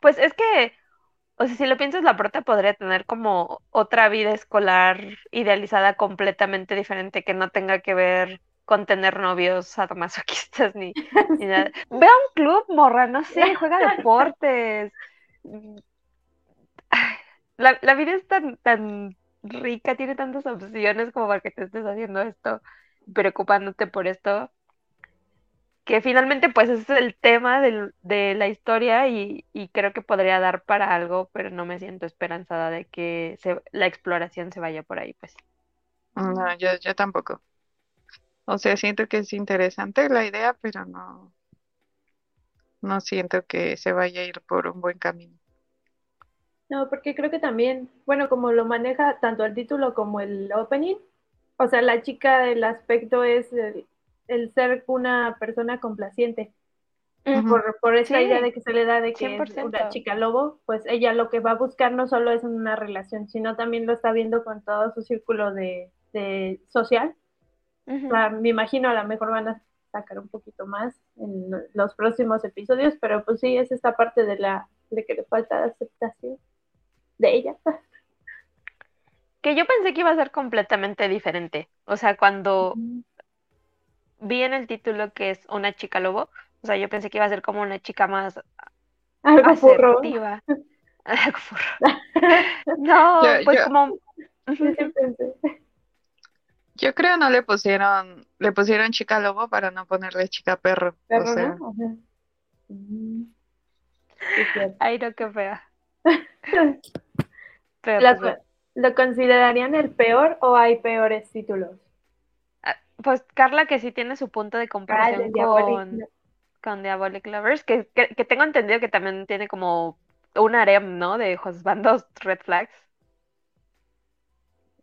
Pues es que, o sea, si lo piensas, la prota podría tener como otra vida escolar idealizada completamente diferente que no tenga que ver con tener novios sadomasoquistas ni, ni [LAUGHS] nada. Ve a un club, morra, no sé, [LAUGHS] juega deportes. La, la vida es tan, tan rica, tiene tantas opciones como para que te estés haciendo esto, preocupándote por esto, que finalmente pues ese es el tema del- de la historia y, y creo que podría dar para algo, pero no me siento esperanzada de que se- la exploración se vaya por ahí, pues. No, yo, yo tampoco. O sea, siento que es interesante la idea, pero no, no siento que se vaya a ir por un buen camino. No, porque creo que también, bueno, como lo maneja tanto el título como el opening, o sea, la chica, el aspecto es el, el ser una persona complaciente. Por, por esa Sí, idea de que se le da de que es 100%. una chica lobo, pues ella lo que va a buscar no solo es una relación, sino también lo está viendo con todo su círculo de, de social. Ujú. O sea, me imagino a lo mejor van a sacar un poquito más en los próximos episodios, pero pues sí, es esta parte de la de que le falta aceptación de ella. Que yo pensé que iba a ser completamente diferente. O sea, cuando vi en el título que es una chica lobo. O sea, yo pensé que iba a ser como una chica más Algo furro. asertiva. [LAUGHS] Algo furro. No, [LAUGHS] Yo- pues yo- como. Yo creo no le pusieron, le pusieron chica lobo para no ponerle chica perro. O Perro, sea, ¿no? Ay, no, qué fea. [LAUGHS] Pero ¿Lo, pues. Lo considerarían el peor o hay peores títulos? Ah, Pues Carla que sí tiene su punto de Ah, comparación de Diabolic. con, con Diabolic Lovers, que, que, que tengo entendido que también tiene como un harem, ¿no? De bandos red flags.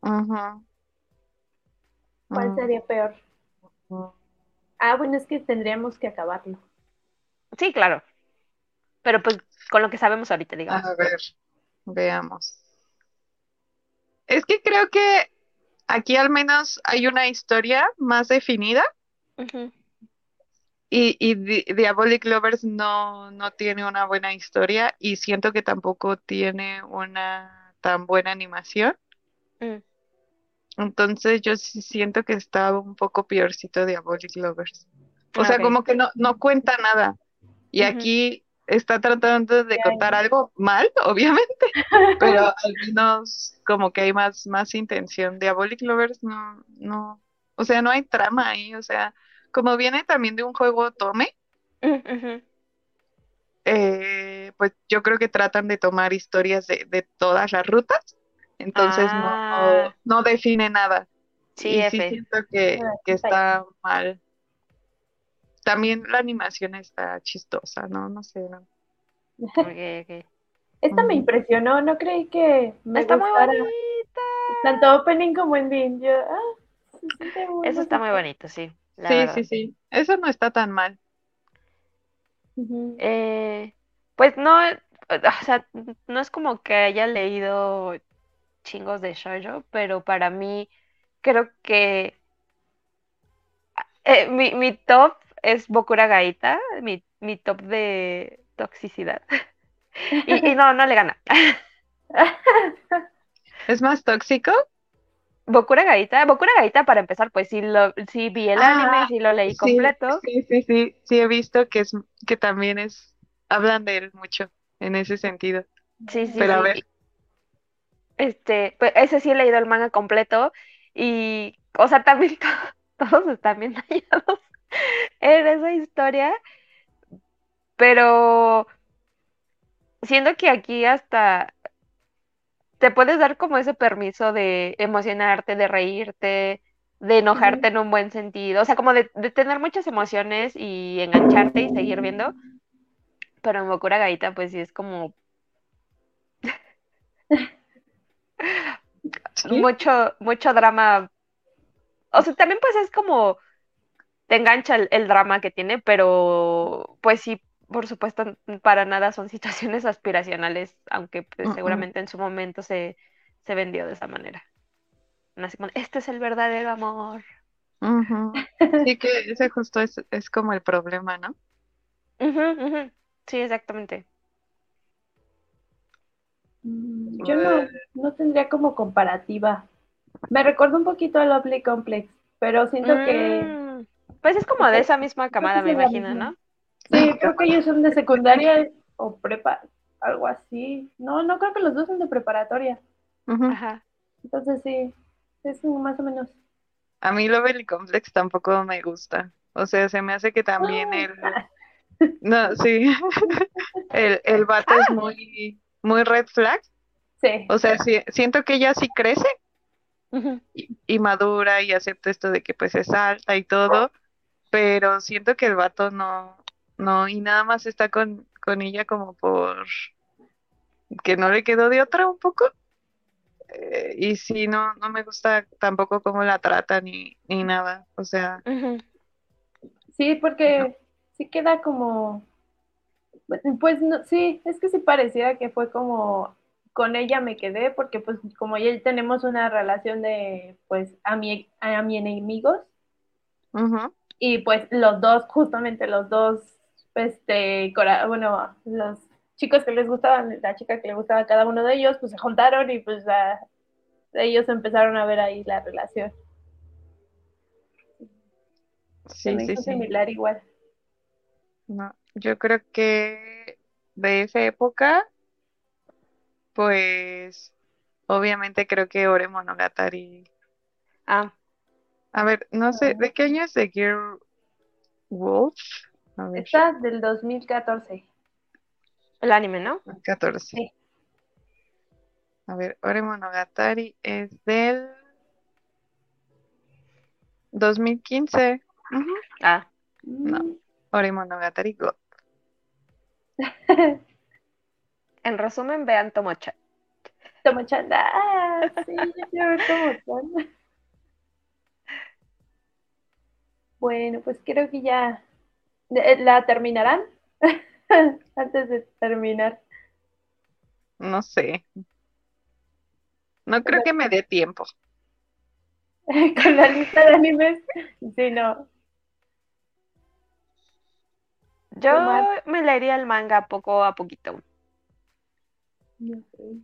ujú. ¿Cuál Mm. sería peor? Ah, bueno, es que tendríamos que acabarlo. Sí, claro. Pero pues con lo que sabemos ahorita, digamos. A ver, veamos. Es que creo que aquí al menos hay una historia más definida y, y Di- Diabolic Lovers no, no tiene una buena historia y siento que tampoco tiene una tan buena animación. Mm. Entonces yo sí siento que está un poco peorcito Diabolic Lovers. O sea, Ok. como que no, no cuenta nada. Y aquí está tratando de contar algo mal, [LAUGHS] obviamente, pero [LAUGHS] al menos como que hay más, más intención. Diabolic Lovers no, no, o sea, no hay trama ahí, o sea, como viene también de un juego Tome, Mm, eh, pues yo creo que tratan de tomar historias de, de todas las rutas, entonces no, Ah. no define nada. Sí, Y sí siento que, que está mal. También la animación está chistosa, ¿no? No sé, ¿no? [LAUGHS] Esta me impresionó, no creí que me Está muy bonita. tanto opening como ending. Yo, ah, muy Eso está muy bonito. sí. La Sí, verdad. sí, sí. Eso no está tan mal. Eh, pues no, o sea, no es como que haya leído chingos de shoujo, pero para mí creo que eh, mi, mi top es Bokura Gaita, mi, mi top de toxicidad. [LAUGHS] Y, y no, no le gana. [LAUGHS] ¿Es más tóxico? Bokura Gaita, Bokura Gaita para empezar, pues sí, lo, sí vi el Ah, anime, sí lo leí Sí, completo. sí, sí, sí. Sí he visto que es que también es hablan de él mucho en ese sentido. Sí, sí, Pero a sí. ver. y- Este, pues ese sí he leído el manga completo y, o sea, también [LAUGHS] to- todos están bien dañados [LAUGHS] en esa historia, pero siento que aquí hasta te puedes dar como ese permiso de emocionarte, de reírte, de enojarte en un buen sentido, o sea, como de, de tener muchas emociones y engancharte y seguir viendo, pero en Bokura Gaita pues sí es como [LAUGHS] Sí. mucho, mucho drama. O sea, también pues es como te engancha el, el drama que tiene, pero pues sí, por supuesto, para nada son [LAUGHS] situaciones aspiracionales, aunque pues, seguramente en su momento se, se vendió de esa manera. Así como, este es el verdadero amor. Ujú. Sí que ese justo es, es como el problema, ¿no? Sí, exactamente. Mm, Yo no, no tendría como comparativa. Me recuerda un poquito a Lovely Complex, pero siento que Mm, Pues es como de esa misma camada, me imagino. ¿no? sí, creo que ellos son de secundaria o prepa, algo así. No, no creo que los dos son de preparatoria. Ajá. Entonces sí, es más o menos. A mí Lovely Complex tampoco me gusta. O sea, se me hace que también el... No, sí. [LAUGHS] El, el vato es muy, muy red flag. Sí. O sea, sí- siento que ella sí crece y, y madura y acepta esto de que pues es alta y todo, pero siento que el vato no, no, y nada más está con, con ella como por que no le quedó de otra un poco. Eh, y sí, no, no me gusta tampoco cómo la trata ni, ni nada. O sea. Sí, porque sí queda como, pues no, sí, es que sí pareciera que fue como con ella me quedé, porque pues como ya tenemos una relación de pues a mi, a mi enemigos, ujú, y pues los dos, justamente los dos, este, bueno, los chicos que les gustaban, la chica que le gustaba a cada uno de ellos, pues se juntaron y pues a- ellos empezaron a ver ahí la relación. Sí, sí, sí. similar igual. No, yo creo que de esa época, pues obviamente creo que Ore Monogatari. Ah, A ver, no sé, ¿de qué año es The Gear Wolf? A ver, Esta del 2014. el anime, ¿no? 14. Sí. A ver, Ore Monogatari es del 2015. Ujú, Ah, No. Ore Monogatari Go. [LAUGHS] en resumen, vean Tomo-chan. Tomo-chan. Ah, sí, yo quiero ver Tomo-chan. Bueno, pues creo que ya eh, la terminarán [LAUGHS] antes de terminar. No sé. No creo que me dé tiempo. [LAUGHS] Con la lista de animes. Sí, no. Yo me leería el manga poco a poquito. No sé.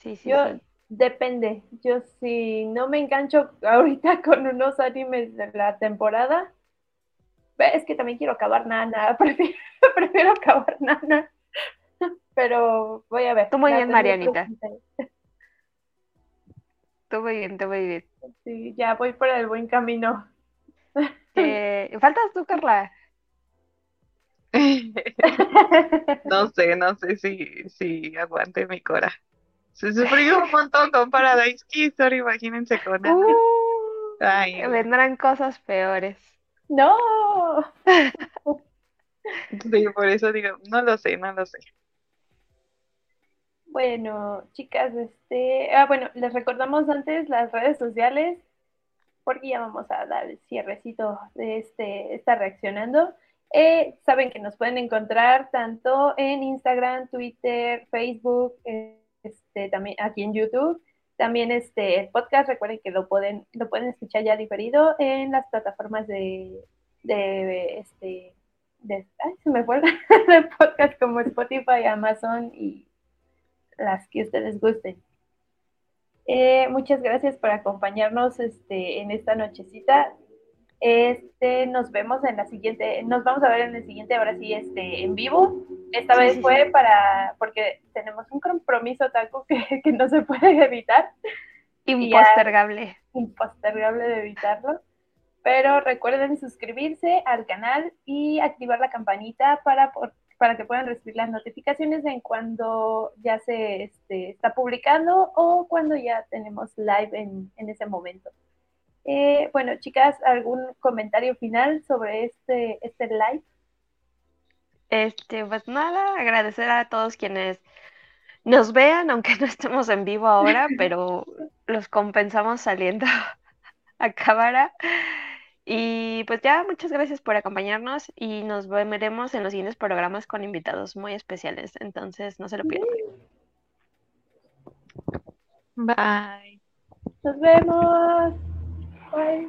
Sí, sí, Yo, sí. Depende. Yo si no me engancho ahorita [LAUGHS] con unos animes de la temporada, es que también quiero acabar Nana. [LAUGHS] Prefiero, prefiero acabar Nana. Pero voy a ver. Tú muy bien, Marianita. Tú muy bien, tú muy bien. Sí, ya voy por el buen camino. Eh, faltas tú, Carla. [LAUGHS] No sé, no sé si, si aguante mi cora. Se sufrió un montón con Paradise Kiss, ahora imagínense con Ana. Uh, Ay, vendrán cosas peores. no. sí, por eso digo, no lo sé, no lo sé. Bueno, chicas, este, ah, bueno, les recordamos antes las redes sociales, porque ya vamos a dar el cierrecito de este, está reaccionando. Eh, saben que nos pueden encontrar tanto en Instagram, Twitter, Facebook, eh, este, también aquí en YouTube. También este el podcast, recuerden que lo pueden, lo pueden escuchar ya diferido en las plataformas de, de este, ay, se me fue [LAUGHS] el podcast como Spotify, Amazon y las que ustedes gusten. Eh, muchas gracias por acompañarnos este, en esta nochecita. Este, nos vemos en la siguiente, nos vamos a ver en el siguiente, ahora sí, este, en vivo. Esta Sí, vez sí, fue para, porque tenemos un compromiso taco [LAUGHS] que, que no se puede evitar, Impostergable. impostergable de evitarlo. Pero recuerden suscribirse al canal y activar la campanita para, para que puedan recibir las notificaciones en cuando ya se este, está publicando o cuando ya tenemos live en, en ese momento. Eh, bueno, chicas, ¿algún comentario final sobre este, este live? Este, pues nada, agradecer a todos quienes nos vean, aunque [LAUGHS] no estemos en vivo ahora, [LAUGHS] pero los compensamos saliendo [LAUGHS] a cámara. Y pues ya, muchas gracias por acompañarnos y nos veremos en los siguientes programas con invitados muy especiales. Entonces, no se lo pierdan. Bye. Nos vemos. Bye.